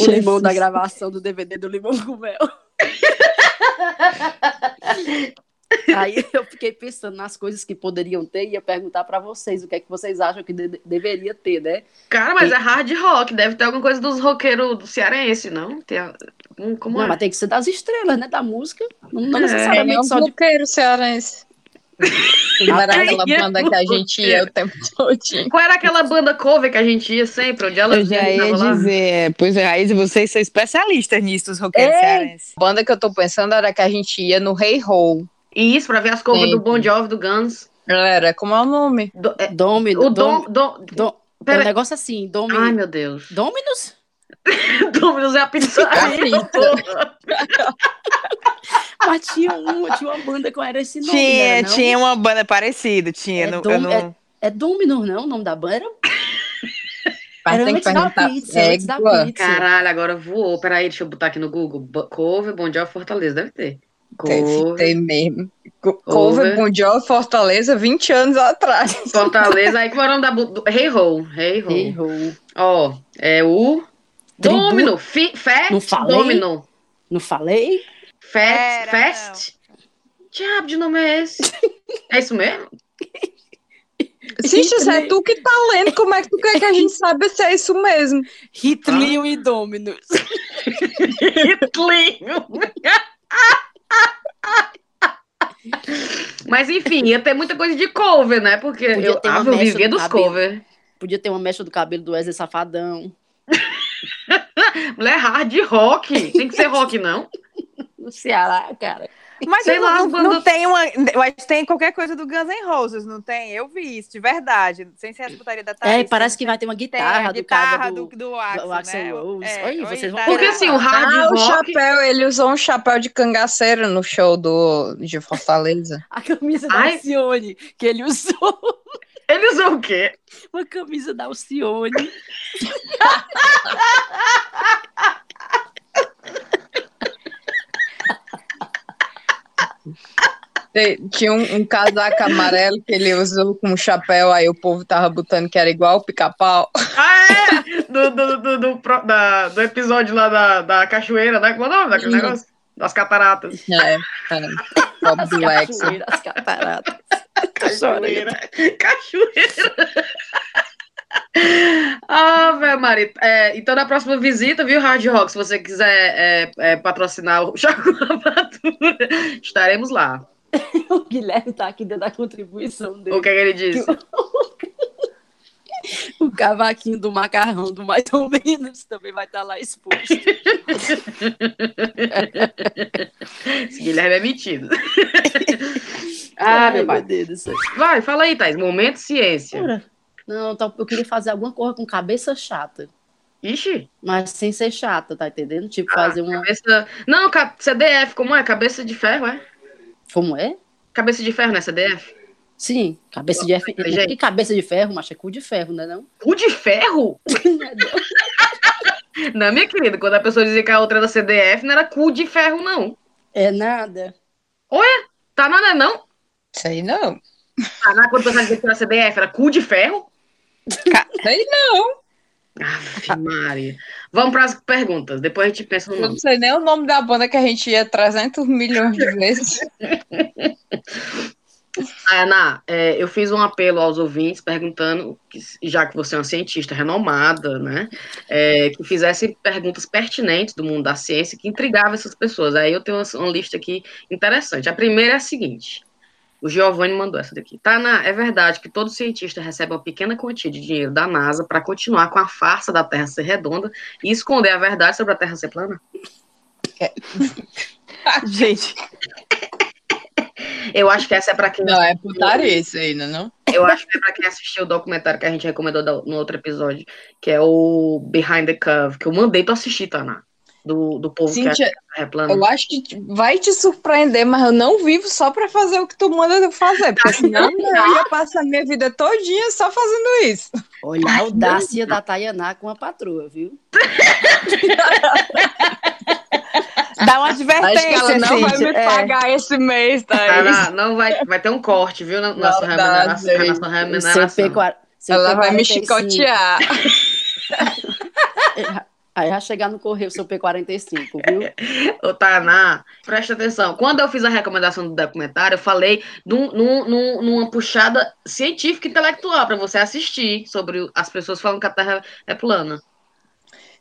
o limão da gravação do DVD do Limão com Mel. Aí eu fiquei pensando nas coisas que poderiam ter e ia perguntar pra vocês o que é que vocês acham que de- deveria ter, né? Cara, mas é hard rock, deve ter alguma coisa dos roqueiros do cearense, não? Tem a- Como Não, é? mas tem que ser das estrelas, né? Da música. Não, não É. É necessariamente um só de. bloqueiro cearense. Como era aquela é banda que a gente ia o tempo todo. Qual era aquela banda cover que a gente ia sempre, onde ela Eu já ia dizer, pois é, Raíssa, vocês são especialistas nisso, os roqueiros É. cearenses. A banda que eu tô pensando era que a gente ia no Hey Ho. Isso, pra ver as covers do. Bon Jovi, do Guns. Galera, como é o nome? Do- é, Domino. o Dom, Dom... Dom... Dom, é um negócio assim, Domi, Ai, meu Deus. Dominus? Dominus é a pizzaria, porra. Mas tinha, um, tinha uma banda com era esse nome, Tinha? Não? tinha uma banda parecida, tinha. É não- Dom- eu não- É Dominus, não? O nome da banda? Era, Mas era tem que antes da pizza, antes da pizza. Caralho, agora voou. Peraí, deixa eu botar aqui no Google. Bo- Cover, Bon Jovi, Fortaleza. Deve ter. Cover, ter mesmo. Co- Cover. Jovi Fortaleza 20 anos atrás. Fortaleza. Aí, é o nome da... Hey Ho. Hey Ho. Hey ho. Ó, é o... Tribu- Domino. Fi, Fat Não falei? Domino. Não falei? Fast, Era, Fast. Diabo de nome é esse? É isso mesmo? Xixi, é tu que tá lendo. Como é que tu quer que a gente saiba se é isso mesmo? Hitler e Dominus. Hitlinho. Mas enfim, ia ter muita coisa de cover, né? Porque Podia eu, ter uma ah, eu mecha vivia do dos cabelo. cover. Podia ter uma mecha do cabelo do Wesley Safadão. Mulher hard rock. Tem que ser rock, não? No Ceará, cara. Mas Sei não, lá, não, não tem uma. Eu acho que tem qualquer coisa do Guns N' Roses, não tem? Eu vi isso, de verdade. Sem ser as putaria da Thaís. É, parece que tem- vai ter uma tem guitarra, a do cara guitarra do... do, do, Axl, do Axl né? Rose. É, Oi, vocês vão Porque assim, o hard Ah, o rock. chapéu, ele usou um chapéu de cangaceiro no show do, de Fortaleza. A camisa da Ai. Alcione, que ele usou. Ele usou o quê? Uma camisa da Alcione. Tinha um, um casaco amarelo que ele usou com um chapéu, aí o povo tava botando que era igual o pica-pau. Ah, é! Do, do, do, do, da- do episódio lá da, da cachoeira, né? Qual é o nome daquele negócio? Das cataratas. É, é. Bob. Cachoeira, as cataratas. Cachoeira. Cachoeira. Ah, velho, Mari. É, então, na próxima visita, viu, Hard Rock? Se você quiser é, é, patrocinar o Chaco Rapadura, estaremos lá. O Guilherme tá aqui dentro da contribuição dele. O que, é que ele disse? O cavaquinho do macarrão do mais ou menos também vai estar lá exposto. Esse Guilherme é metido. ah, meu pai. Deus do céu. Vai, fala aí, Thais. Momento ciência. Não, tá- eu queria fazer alguma coisa com cabeça chata. Ixi. Mas sem ser chata, tá entendendo? Tipo, Ah, fazer uma. Cabeça... Não, CDF, como é? Cabeça de ferro, é? Como é? Cabeça de ferro, né? CDF? Sim, cabeça de ferro. Gente. Que cabeça de ferro, macho? É cu de ferro, né? Não? Cu de ferro? Não, minha querida, quando a pessoa dizia que a outra era CDF, não era cu de ferro, não. É nada. Tá, não é não? Sei não. Tá, na quando a pessoa dizia que era CDF, era cu de ferro? Sei não. Maria. Vamos para as perguntas, depois a gente pensa no Eu nome. não sei nem o nome da banda que a gente ia 300 milhões de vezes. Ana, é, eu fiz um apelo aos ouvintes perguntando, já que você é uma cientista renomada, né, é, que fizesse perguntas pertinentes do mundo da ciência que intrigavam essas pessoas. Aí eu tenho uma, uma lista aqui interessante. A primeira é a seguinte: o Giovanni mandou essa daqui. Tana, é verdade que todo cientista recebe uma pequena quantia de dinheiro da NASA para continuar com a farsa da Terra ser redonda e esconder a verdade sobre a Terra ser plana? Gente, Eu acho que essa é para quem Não, é putaria isso ainda, não? Eu acho que é pra quem assistiu o documentário que a gente recomendou no outro episódio, que é o Behind the Curve, que eu mandei tu assistir, Tana. Do, do povo que Cíntia, que é plana. eu acho que vai te surpreender, mas eu não vivo só pra fazer o que tu manda eu fazer, porque senão eu ia passar minha vida todinha só fazendo isso. Olha a audácia da Tayaná com a patroa, viu? dá uma Acho que advertência, ela não vai Cíntia. me É. pagar esse mês, tá? Tana, não vai, vai ter um corte, viu? Na, Não dá, remuneração. Ela vai me P45. chicotear. Aí vai chegar no correio seu P45, viu? Ô, Tana, presta atenção. Quando eu fiz a recomendação do documentário, eu falei num, num- num- numa puxada científica e intelectual pra você assistir sobre as pessoas falando que a Terra é plana.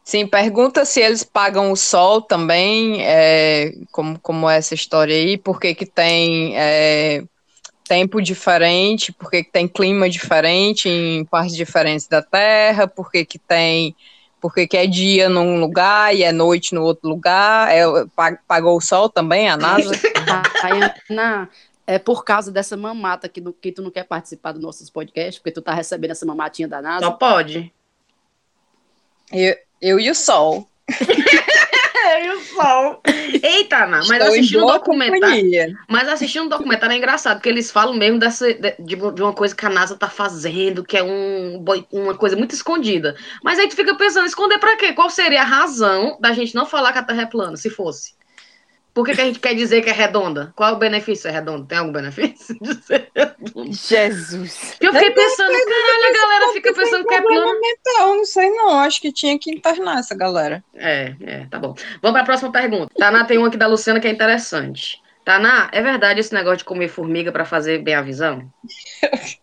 Sim, pergunta se eles pagam o sol também, é, como, como é essa história aí, por que que tem é, tempo diferente, por que que tem clima diferente em partes diferentes da Terra, por que que tem, por que é dia num lugar e é noite no outro lugar, é, pa- pagou o sol também, a NASA? Tayana, é por causa dessa mamata que, no- que tu não quer participar dos nossos podcasts, porque tu tá recebendo essa mamatinha da NASA. Só pode. Eu, eu e o sol. É, e o sol. Eita, Ana, mas assistindo um documentário. companhia. Mas assistindo um documentário é engraçado, porque eles falam mesmo dessa, de, de uma coisa que a NASA tá fazendo, que é um, uma coisa muito escondida. Mas aí tu fica pensando, esconder pra quê? Qual seria a razão da gente não falar que a Terra é plana, se fosse? Por que, que a gente quer dizer que é redonda? Qual é o benefício ser redonda? Tem algum benefício de ser redonda? Jesus. Eu fiquei pensando, caralho, a galera fica pensando que é plana. Então, não sei não, acho que tinha que internar essa galera. É, é, tá bom. Vamos pra próxima pergunta. Taná tem uma aqui da Luciana que é interessante. Taná, é verdade esse negócio de comer formiga pra fazer bem a visão?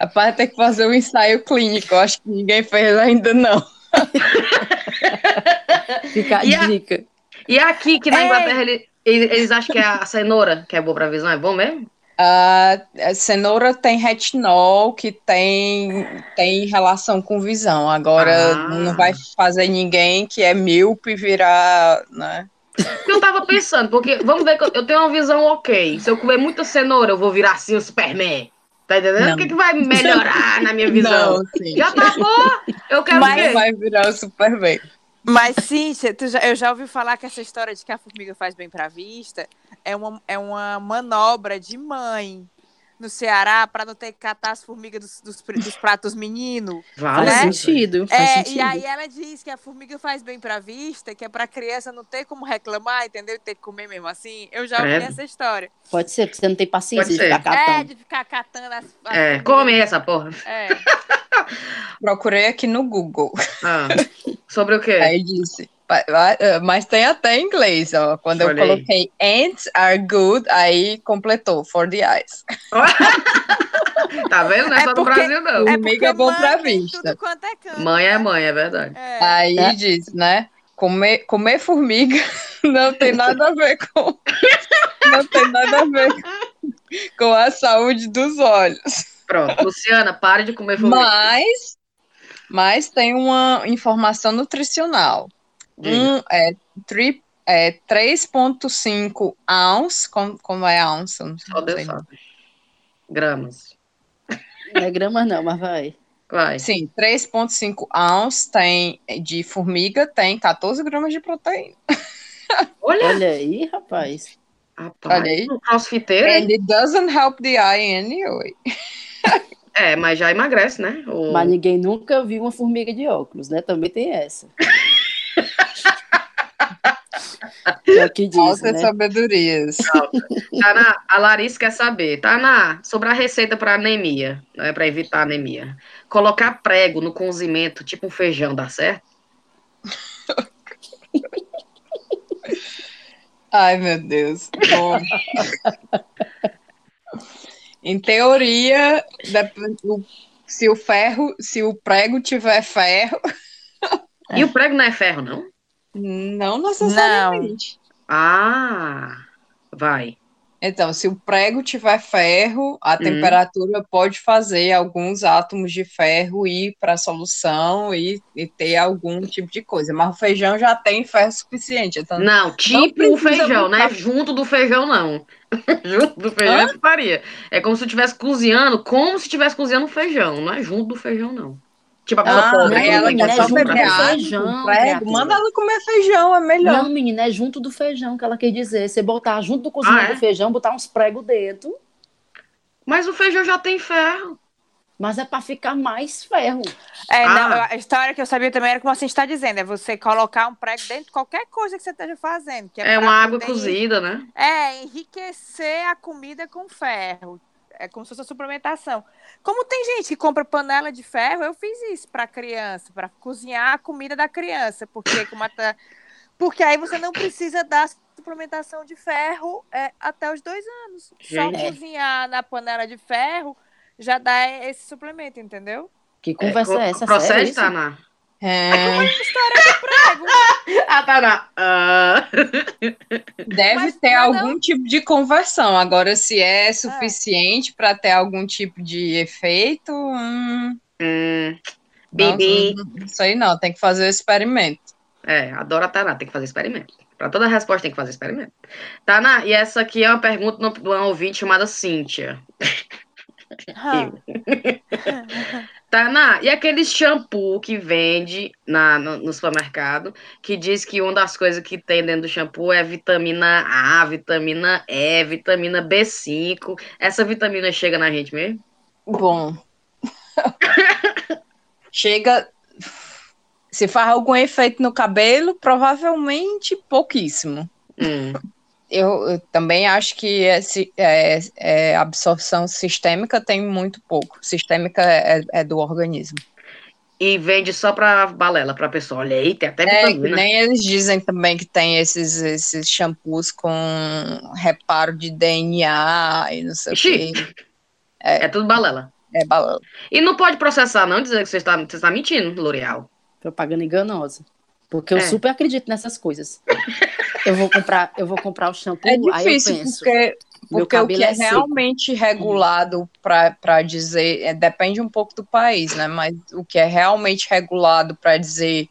Rapaz, tem que fazer um ensaio clínico, eu acho que ninguém fez ainda não. Fica a E a- dica. E aqui, que na Ei! Inglaterra, ele- eles, eles acham que é a cenoura que é boa pra visão, é bom mesmo? A, a cenoura tem retinol, que tem, tem relação com visão. Agora, Ah. não vai fazer ninguém que é míope virar, né? Eu tava pensando, porque vamos ver que eu, tenho uma visão ok. Se eu comer muita cenoura, eu vou virar assim o Superman. Tá entendendo? Não. O que, que vai melhorar na minha visão? Não. Já tá boa? Eu quero Mas quê? vai virar o Superman. Mas, tu já- eu já ouvi falar que essa história de que a formiga faz bem pra vista é uma, é uma manobra de mãe no Ceará para não ter que catar as formigas dos, dos, dos pratos menino. Vale. Faz Né? sentido. Faz É, sentido. e aí ela diz que a formiga faz bem pra vista, que é pra criança não ter como reclamar, entendeu? E ter que comer mesmo assim. Eu já ouvi Credo. essa história. Pode ser, porque você não tem paciência de ficar É, catando. de ficar catando as, as É, come essa porra. É. Procurei aqui no Google. Ah, sobre o quê? Aí disse. Mas tem até em inglês, ó. Quando eu aí. coloquei ants are good, aí completou for the eyes. Tá vendo? Não é, É só do porque- Brasil, não. É é bom pra vista. É canto, Mãe é né? mãe, é verdade. É. Aí É. diz, né? Comer, comer formiga não tem nada a ver com. Não tem nada a ver com a saúde dos olhos. Pronto. Luciana, pare de comer formiga. Mas, mas tem uma informação nutricional. Um é, tri, é 3,5 ounce. Como, como é ounce? Não Só Deus sei. sabe. Gramas. Não é gramas não, mas vai. Vai. Sim, 3,5 ounce tem de formiga, tem 14 gramas de proteína. Olha, Olha aí, rapaz. rapaz, olha aí. um crossfiteiro? And it doesn't help the eye anyway. É, mas já emagrece, né? O... Mas ninguém nunca viu uma formiga de óculos, né? Também tem essa. É que diz, Altas né? sabedorias. Taná, a Larissa quer saber. Taná, sobre a receita para anemia, né, para evitar anemia. Colocar prego no cozimento, tipo um feijão, dá certo? Ai, meu Deus. Bom. em teoria, se o ferro, se o prego tiver ferro, E o prego não é ferro, não? não necessariamente. Ah, vai. Então, se o prego tiver ferro, a Hum. temperatura pode fazer alguns átomos de ferro ir para a solução e, e ter algum tipo de coisa. Mas o feijão já tem ferro suficiente. Então, Não, tipo o precisa feijão, não é botar- junto do feijão, não. junto do feijão eu faria. É como se estivesse cozinhando, como se estivesse cozinhando feijão, não é junto do feijão, não. Tipo a pessoa Ah, ela quer é só beber água feijão, prego. Manda ela comer feijão, é melhor. Não, menina, é junto do feijão que ela quer dizer. Você botar junto do cozimento Ah, é? do feijão, botar uns pregos dentro, Mas o feijão já tem ferro. mas é pra ficar mais ferro. É, Ah. não, a história que eu sabia também era como você está dizendo, é você colocar um prego dentro de qualquer coisa que você esteja fazendo. Que É pra uma água poder- cozida, né? É, enriquecer a comida com ferro. É como se fosse uma suplementação. Como tem gente que compra panela de ferro, eu fiz isso para criança, para cozinhar a comida da criança, porque como a ta- porque aí você não precisa dar suplementação de ferro é, até os dois anos. Só Gente. cozinhar na panela de ferro já dá esse suplemento, entendeu? Que conversa é, co- essa? Procede, Sério isso? Taná. É, Prego. Ah, Taná. Ah. deve Mas ter não é algum tipo de conversão. Agora, se é suficiente para ter algum tipo de efeito, hum, Hum, Bibi. não sei não, tem que fazer o experimento. É, adoro a Taná, tem que fazer experimento. Para toda resposta tem que fazer experimento. Taná, e essa aqui é uma pergunta no- de uma ouvinte chamada Cíntia. Ah, Taná, e aquele shampoo que vende na, no, no supermercado, que diz que uma das coisas que tem dentro do shampoo é vitamina A, vitamina E, vitamina B5. Essa vitamina chega na gente mesmo? Bom, chega. Se faz algum efeito no cabelo, provavelmente pouquíssimo. Hum. Eu, eu também acho que esse, é, é, absorção sistêmica tem muito pouco. Sistêmica é, é do organismo. E vende só pra balela, pra pessoa. Olha aí, tem até É, nem eles dizem também que tem esses, esses shampoos com reparo de DNA e não sei Ixi. o que. É tudo balela. É balão. E não pode processar, não, dizer que você está, você está mentindo, L'Oreal. Propaganda enganosa. Porque eu É. super acredito nessas coisas. Eu vou comprar, eu vou comprar o shampoo, É aí eu difícil, penso. porque, meu porque o que é, é seco. realmente regulado para dizer, é, depende um pouco do país, né? Mas o que é realmente regulado para dizer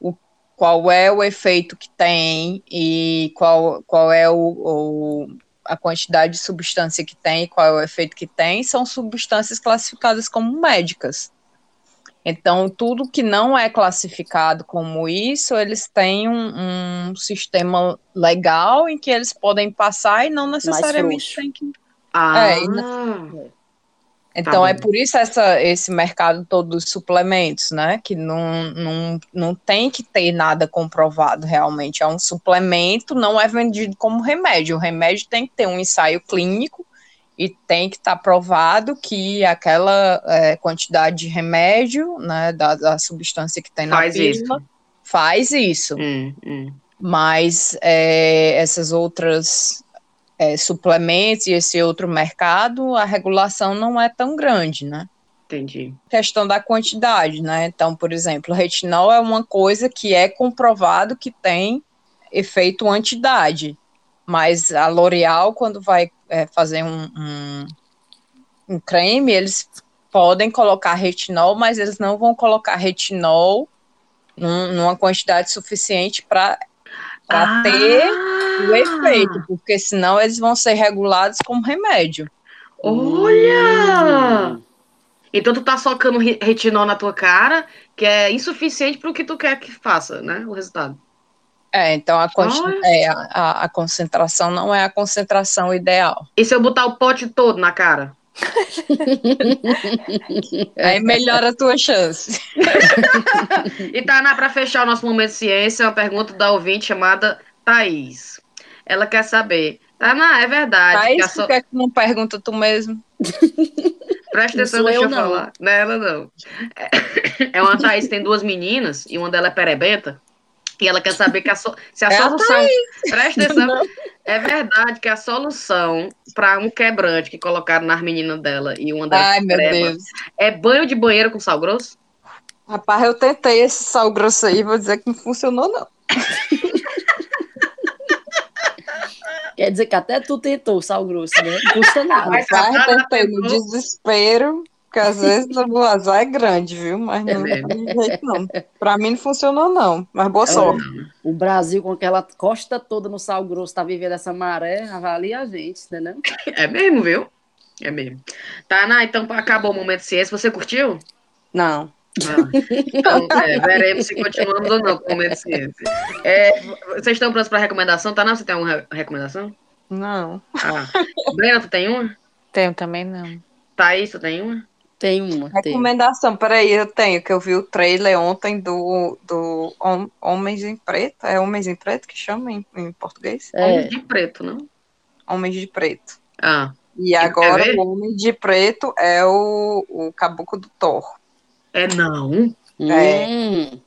o, qual é o efeito que tem e qual, qual é o, o- a quantidade de substância que tem e qual é o efeito que tem, são substâncias classificadas como médicas. Então, tudo que não é classificado como isso, eles têm um, um sistema legal em que eles podem passar e não necessariamente tem que. Ah, É, Então, bom. é por isso essa, esse mercado todo dos suplementos, né? Que não, não, não tem que ter nada comprovado realmente. É um suplemento, não é vendido como remédio. O remédio tem que ter um ensaio clínico e tem que estar provado que aquela é, quantidade de remédio, né, da, da substância que tem na Faz pílula, faz isso. Hum, hum. Mas é, essas outras é, suplementos e esse outro mercado, a regulação não é tão grande, né? Entendi. Questão da quantidade, né? Então, por exemplo, o retinol é uma coisa que é comprovado que tem efeito anti-idade, mas a L'Oreal, quando vai é, fazer um, um, um creme, eles podem colocar retinol, mas eles não vão colocar retinol num, numa quantidade suficiente para Ah! ter o efeito, porque senão eles vão ser regulados como remédio. Olha! Então tu tá socando re- retinol na tua cara, que é insuficiente pro que tu quer que faça, né? O resultado. É, então a, é, a, a- concentração não é a concentração ideal. E se eu botar o pote todo na cara? Aí melhora a tua chance. E Tainá, pra fechar o nosso momento de ciência, uma pergunta da ouvinte chamada Thaís. Ela quer saber. Tainá, é verdade. Aí que a por so- que não pergunta tu mesmo? Presta atenção, deixa eu, eu falar. Não, ela não. É- É uma Thaís que tem duas meninas e uma dela é perebenta. E ela quer saber que a so- se a É a solução. Presta atenção. É verdade que a solução para um quebrante que colocaram nas meninas dela e uma delas Ai, meu pereba Deus. é banho de banheiro com sal grosso? Rapaz, eu tentei esse sal grosso aí, vou dizer que não funcionou, não. Quer dizer que até tu tentou sal grosso, né? Não custa nada. Mas Rapaz, tentei no desespero, porque às vezes o azar é grande, viu? Mas não mesmo. tem jeito, não. Pra mim não funcionou, não. Mas boa sorte. O Brasil, com aquela costa toda no sal grosso, tá vivendo essa maré, avalia a gente, né? Não? É mesmo, viu? É mesmo. Tainá, então acabou o momento de ciência. Você curtiu? Não. Ah, então, é, veremos se continuamos ou não com o momento de ciência. É, vocês estão prontos para recomendação? Tainá, você tem alguma re- recomendação? Não. Ah. Brena, tu tem uma? Tenho também não. Thaís, tu tem uma? Tem uma. Tem. Recomendação, peraí, eu tenho, que eu vi o trailer ontem do, do Hom- Homens em Preto. É Homens em Preto que chama em, em português? É, Homem de preto, não? Homens de Preto. Ah, E agora o Homem de Preto é o, o Caboclo do Thor. é não. É. Hum,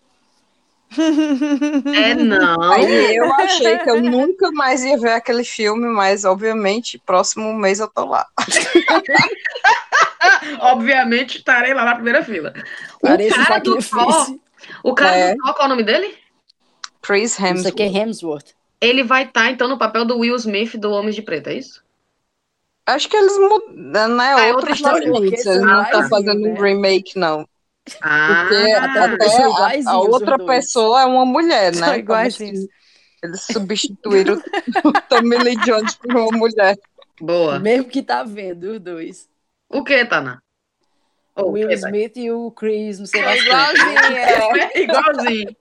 É não. Aí eu achei que eu nunca mais ia ver aquele filme, mas obviamente próximo mês eu tô lá. Obviamente estarei lá na primeira fila. O parece cara do Thor, o cara É. do Thor, qual é o nome dele? Chris Isso aqui Hemsworth. é Hemsworth. Ele vai estar, então, no papel do Will Smith do Homens de Preto, é isso? Acho que eles mudam, né? Ah, é outra história. Eles não estão iguaizinhos, fazendo um né? remake, não. Ah, Porque até até, são a- a, outra pessoa é uma mulher, São né? Acho iguaizinhos. que Eles substituíram o Tommy Lee Jones por uma mulher. boa. Mesmo que tá vendo os dois. O que, Tana? O Will Tana? Smith e o Chris, não sei É igualzinho, é. É igualzinho.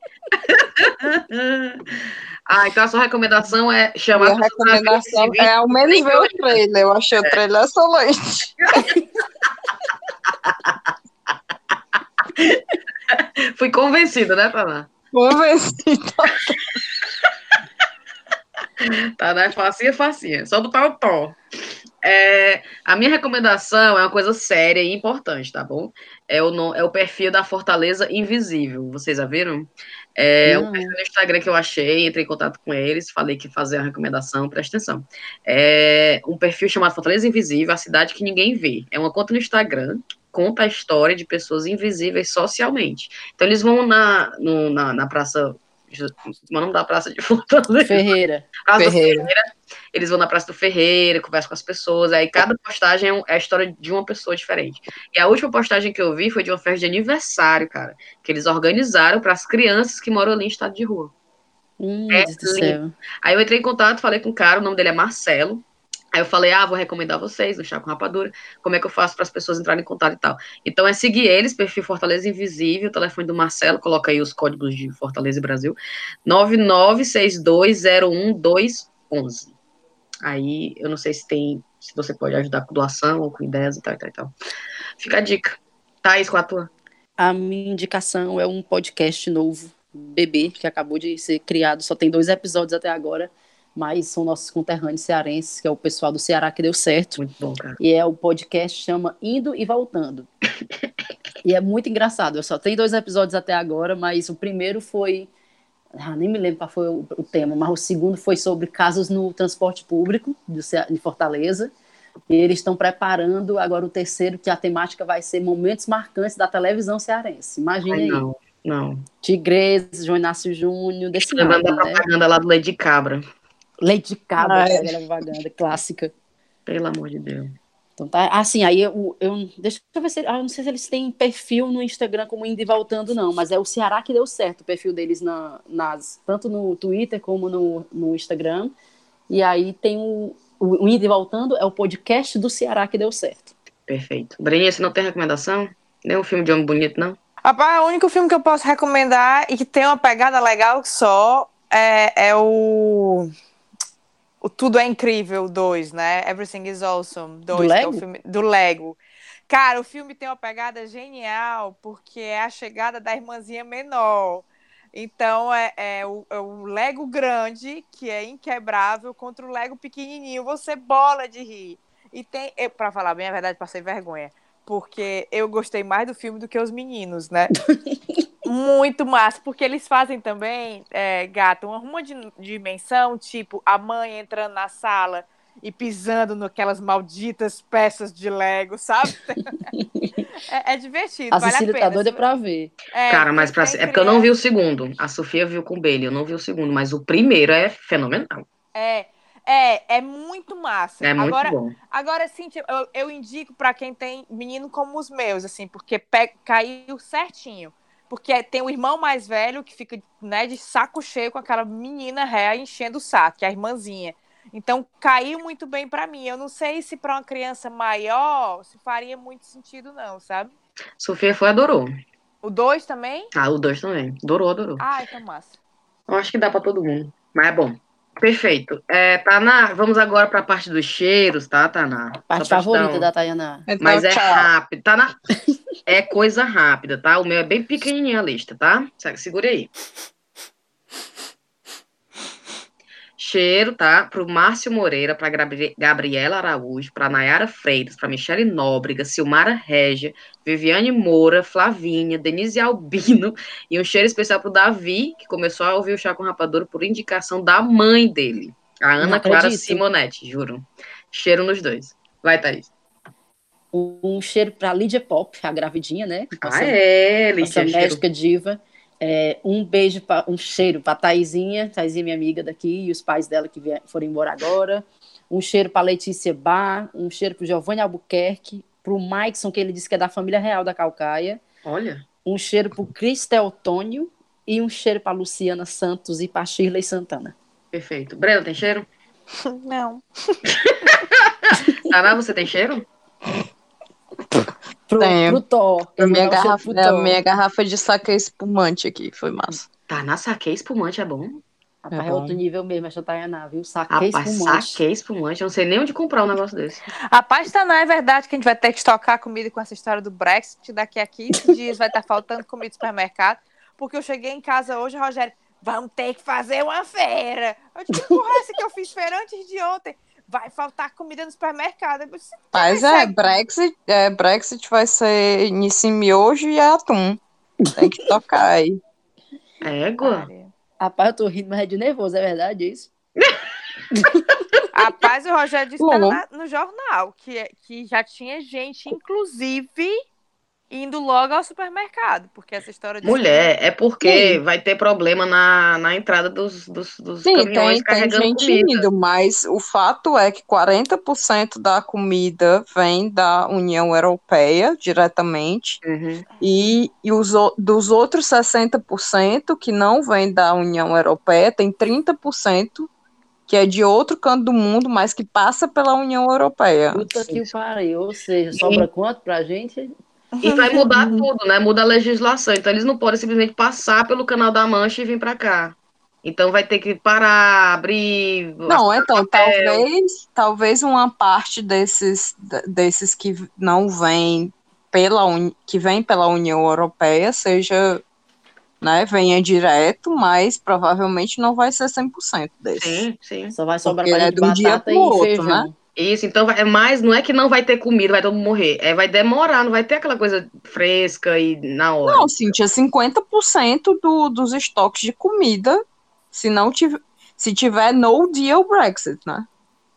ah, então a sua recomendação é chamar Minha recomendação é ao menos ver o trailer. Eu achei o trailer excelente. Fui convencida, né, Tana? Convencido. Tana é facinha, facinha. Só botar o tom. É, a minha recomendação é uma coisa séria e importante, tá bom? É o, no- é o perfil da Fortaleza Invisível. Vocês já viram? É um Não. perfil no Instagram que eu achei, entrei em contato com eles, falei que fazer uma recomendação, presta atenção. É um perfil chamado Fortaleza Invisível, a cidade que ninguém vê. É uma conta no Instagram, conta a história de pessoas invisíveis socialmente. Então eles vão na, no- na, na praça. O nome da praça de Fortaleza? Ferreira. Praça do Ferreira. eles vão na Praça do Ferreira, conversam com as pessoas, aí cada postagem é é a história de uma pessoa diferente. E a última postagem que eu vi foi de uma festa de aniversário, cara, que eles organizaram para as crianças que moram ali em estado de rua. Hum, É. Aí eu entrei em contato, falei com o cara, o nome dele é Marcelo. Aí eu falei, ah, vou recomendar vocês no Chá com Rapadura, como é que eu faço para as pessoas entrarem em contato e tal. Então é seguir eles, perfil Fortaleza Invisível, telefone do Marcelo, coloca aí os códigos de Fortaleza e Brasil, 9962012111. Aí eu não sei se tem, se você pode ajudar com doação ou com ideias e tal e tal e tal. Fica a dica. Thaís, com a tua. A minha indicação é um podcast novo, Bebê, que acabou de ser criado, só tem dois episódios até agora, mas são nossos conterrâneos cearenses, que é o pessoal do Ceará que deu certo. Muito bom, cara. E é o podcast chama Indo e Voltando. E é muito engraçado. Eu só tenho dois episódios até agora, mas o primeiro foi ah, nem me lembro qual foi o, o, tema, mas o segundo foi sobre casos no transporte público de, de Fortaleza. E eles estão preparando agora o terceiro, que a temática vai ser momentos marcantes da televisão cearense. Imagina aí. Não, não. Tigresa, João Inácio Júnior, desse Lembrando da né? propaganda lá do Leite de Cabra. Leite de Cabra, é. aquela propaganda clássica. Pelo amor de Deus. Então tá, assim, aí eu, eu deixa eu ver se, eu não sei se eles têm perfil no Instagram como indo e voltando não, mas é o Ceará que deu certo, o perfil deles na, nas, tanto no Twitter como no, no Instagram, e aí tem o, o, o indo e voltando é o podcast do Ceará que deu certo. Perfeito. Breninha, você não tem recomendação? Nem um filme de homem bonito, não? Rapaz, o único filme que eu posso recomendar e que tem uma pegada legal só é, é o o Tudo é Incrível 2, né? Everything is Awesome 2, do é o filme do Lego. Cara, o filme tem uma pegada genial, porque é a chegada da irmãzinha menor. Então, é, é, o, é, o, Lego grande, que é inquebrável, contra o Lego pequenininho. Você bola de rir. E tem, para falar bem a verdade, passei vergonha. Porque eu gostei mais do filme do que os meninos, né? muito massa, porque eles fazem também, é, gato, uma, dimensão, tipo, a mãe entrando na sala e pisando naquelas malditas peças de Lego, sabe? é, é, divertido. A vale Cecília a tá doida pra ver. É, Cara, mas pra, é porque eu não vi o segundo. A Sofia viu com o Bailey, eu não vi o segundo, mas o primeiro é fenomenal. É. É, é muito massa. É muito agora, bom. Agora, assim, tipo, eu, eu indico para quem tem menino como os meus, assim, porque caiu certinho porque tem o irmão mais velho que fica né, de saco cheio com aquela menina ré enchendo o saco, que é a irmãzinha. Então caiu muito bem para mim. Eu não sei se para uma criança maior se faria muito sentido, não, sabe? Sofia foi adorou. O 2 também? Ah, o 2 também. Adorou, adorou. Ah, então massa. Eu acho que dá para todo mundo. Mas é bom. Perfeito. É, Taná, vamos agora para a parte dos cheiros, tá, Taná? Parte favorita da Tayana. Então, Mas é tchau. rápido. Taná, é coisa rápida, tá? O meu é bem pequenininha a lista, tá? Segura aí. Cheiro, tá? Pro Márcio Moreira, pra Gabriela Araújo, pra Nayara Freitas, pra Michele Nóbrega, Silmara Régia, Viviane Moura, Flavinha, Denise Albino e um cheiro especial pro Davi, que começou a ouvir o Chá com Rapadura por indicação da mãe dele, a Ana Clara Simonetti, juro. Cheiro nos dois. Vai, Thaís. Um cheiro pra Lídia Pop, a gravidinha, né? Nossa, ah, é, Lídia. Nossa médica diva. É, um beijo, pra, um cheiro para Taizinha, Taizinha minha amiga daqui, e os pais dela que foram embora agora. Um cheiro para Letícia Bar, um cheiro para Giovanni Albuquerque, para o Maikson, que ele disse que é da família real da Calcaia. Olha. Um cheiro para o Cristel Tônio e um cheiro para Luciana Santos e para Shirley Santana. Perfeito. Breno, tem cheiro? Não. Ana, você tem cheiro? pro, Tenho. pro Thor. A minha, garrafa, é a minha garrafa de saque espumante aqui, foi massa. Tá, na saque espumante é bom? Rapaz, é, é outro nível mesmo, essa Tayana, viu? Saque Rapaz, espumante. saque espumante, eu não sei nem onde comprar um negócio desse. Rapaz, tá, não é verdade que a gente vai ter que estocar comida com essa história do Brexit. Daqui a 15 dias vai estar faltando comida no supermercado. Porque eu cheguei em casa hoje, Rogério, vamos ter que fazer uma feira. Eu disse, porra, é essa que eu fiz feira antes de ontem vai faltar comida no supermercado. Mas é, Brexit, é, Brexit vai ser nisso miojo e atum. Tem que tocar aí. Égua. Rapaz, eu tô rindo, mas é de nervoso, é verdade isso? Rapaz, o Rogério disse tá no jornal que, que já tinha gente, inclusive indo logo ao supermercado, porque essa história de Mulher, é porque Sim. vai ter problema na, na entrada dos, dos, dos Sim, caminhões tem, carregando tem gente comida. Indo, mas o fato é que 40% da comida vem da União Europeia diretamente uhum. e, e os, dos outros 60% que não vem da União Europeia, tem 30% que é de outro canto do mundo, mas que passa pela União Europeia. Puta que pariu, ou seja, sobra e... quanto pra gente? E vai mudar tudo, né? Muda a legislação. Então eles não podem simplesmente passar pelo Canal da Mancha e vir para cá. Então vai ter que parar, abrir. Não, então talvez, talvez uma parte desses, desses que não vêm pela que vem pela União Europeia seja, né, venha direto, mas provavelmente não vai ser 100% desses. Sim, sim. Só vai sobrar para é de um dia pro outro, né? Isso, então é mais, não é que não vai ter comida, vai todo mundo morrer. É, vai demorar, não vai ter aquela coisa fresca e na hora. Não, Cintia, 50% do, dos estoques de comida, se não tiver, se tiver no deal Brexit, né?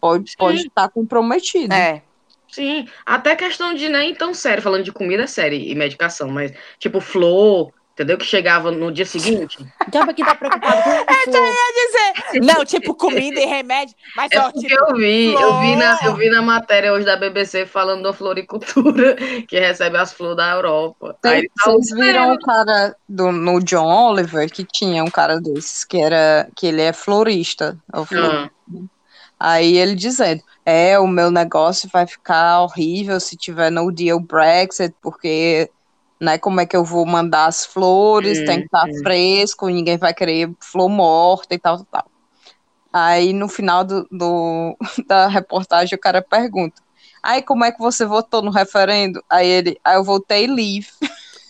Pode, Sim. pode estar comprometido. É. Sim, até questão de nem tão sério, falando de comida é sério e medicação, mas tipo flor, entendeu? Que chegava no dia seguinte. Diabo aqui tá preocupado com isso. dizer, não, tipo comida e remédio, mas É ó, porque tipo, eu vi, eu vi, na, eu vi na matéria hoje da BBC falando da floricultura, que recebe as flores da Europa. Aí Vocês eles tavam vocês viram o cara do, no John Oliver que tinha um cara desses que era que ele é florista. é Ah, Aí ele dizendo: É, o meu negócio vai ficar horrível se tiver no deal Brexit, porque né, como é que eu vou mandar as flores? Tem que estar hum. fresco, ninguém vai querer flor morta e tal, tal, tal. Aí no final do, do- da reportagem o cara pergunta: Aí como é que você votou no referendo? Aí ele: Aí eu votei leave.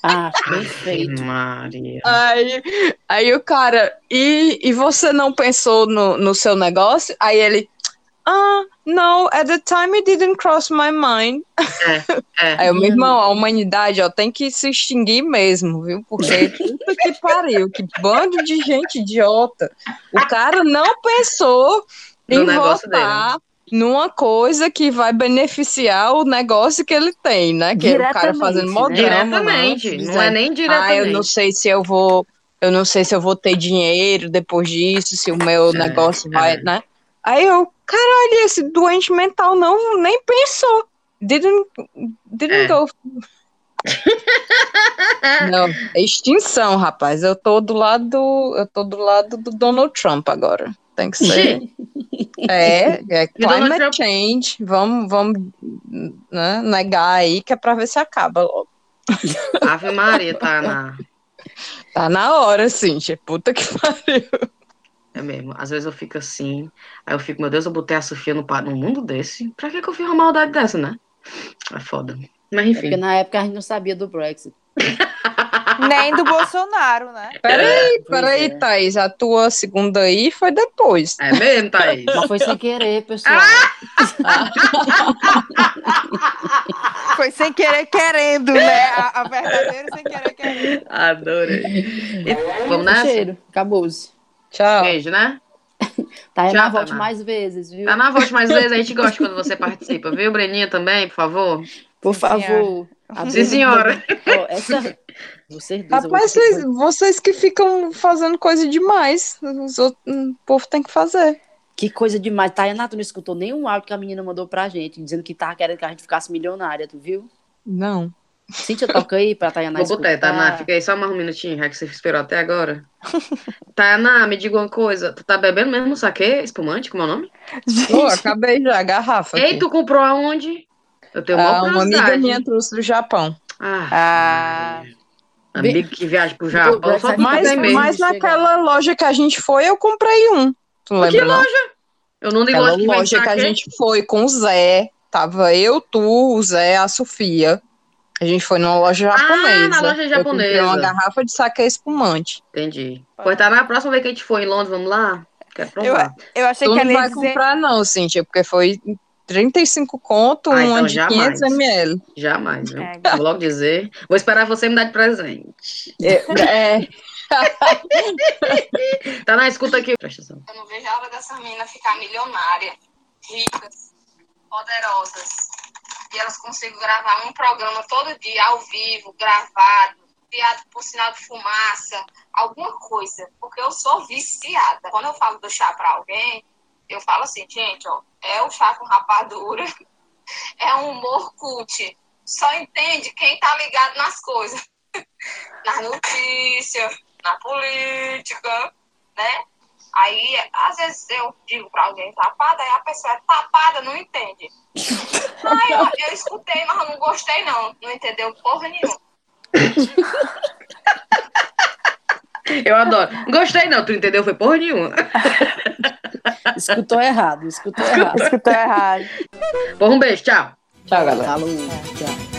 Ah, perfeito. Maria. Aí, aí o cara, e, e você não pensou no, no seu negócio? Aí ele, ah, no, at the time it didn't cross my mind. É, Aí o meu irmão, a humanidade, ó, tem que se extinguir mesmo, viu? Porque puta que pariu, que bando de gente idiota. O cara não pensou No em votar numa coisa que vai beneficiar o negócio que ele tem, né? Que é o cara fazendo Diretamente, né? modrama, diretamente, né? não é nem Ah, diretamente. eu não sei se eu vou, eu não sei se eu vou ter dinheiro depois disso, se o meu É, negócio vai, é. né? Aí eu, caralho, esse doente mental não nem pensou. Didn't, didn't É. go. não, é extinção, rapaz. Eu tô do lado, do- eu tô do lado do Donald Trump agora. Tem que ser. é, é climate change. Vamos, vamos né, negar aí que é pra ver se acaba logo. Ave Maria, tá na. Tá na hora, Cíntia. Puta que pariu. É mesmo. Às vezes eu fico assim. Aí eu fico, meu Deus, eu botei a Sofia no, no mundo desse. Pra que, que eu fiz uma maldade dessa, né? É foda. Mas É porque enfim. na época a gente não sabia do Brexit. nem do Bolsonaro, né? Peraí, Pois peraí, é. Thaís. A tua segunda aí foi depois. É mesmo, Thaís? Mas foi sem querer, pessoal. Foi sem querer querendo, né? A, a verdadeira sem querer querendo. Adorei. E- Vamos nessa? Cheiro, acabou-se. Tchau. Beijo, né? Tá aí Tchau, na volte Tainá. mais vezes, viu? Tá na voz mais vezes, a gente gosta quando você participa, viu, Breninha, também, por favor? Por Sim, favor. A Sim, senhora. Essa... Vocês Rapaz, vocês, vocês que ficam fazendo coisa demais. Os outros, o povo tem que fazer. Que coisa demais. Tayana, tu não escutou nenhum áudio que a menina mandou pra gente, dizendo que tava querendo que a gente ficasse milionária, tu viu? Não. Cíntia, toca aí pra Tayana Vou botar. Tainá, fica aí só mais um minutinho, já que você esperou até agora. Tainá, me diga uma coisa, tu tá bebendo mesmo saque espumante, como é o nome? Pô, acabei já, a garrafa. Ei, aqui. tu comprou aonde? Eu tenho Ah, uma uma amiga minha trouxe do Japão. Ah, Ah, amigo que viaja pro Japão, só tu Mas, mas naquela loja que a gente foi, eu comprei um. Tu Que lembra, não? loja? Eu não digo Aquela loja que loja que a gente foi com o Zé. Tava eu, tu, o Zé, a Sofia. A gente foi numa loja Ah, japonesa. na loja Eu comprei uma japonesa. garrafa de saque espumante. Entendi. Pois tá na próxima vez que a gente for em Londres, vamos lá? Quero provar. eu achei Tu que não ela ia vai dizer. comprar não, Cíntia, porque foi 35 conto, Ah, uma então de jamais. 500 ml. Jamais, viu? É. Vou logo dizer. Vou esperar você me dar de presente. É, é, Tá na escuta aqui. Presta atenção. Eu não vejo a hora dessa menina ficar milionária, ricas, poderosas. Elas conseguem gravar um programa todo dia, ao vivo, gravado, criado por sinal de fumaça, alguma coisa. Porque eu sou viciada. Quando eu falo do chá pra alguém, eu falo assim, gente, ó, é o chá com rapadura, é um humor cult. Só entende quem tá ligado nas coisas. Nas notícias, na política, né? Aí, às vezes, eu digo pra alguém tapada, aí a pessoa é tapada, não entende. Aí eu, eu escutei, mas eu não gostei, não. Não entendeu porra nenhuma. Eu adoro. Gostei não, tu entendeu? Foi porra nenhuma. Escutou errado, escutou errado. Escutou errado. Porra, um beijo, tchau. Tchau, galera. Falou, tchau.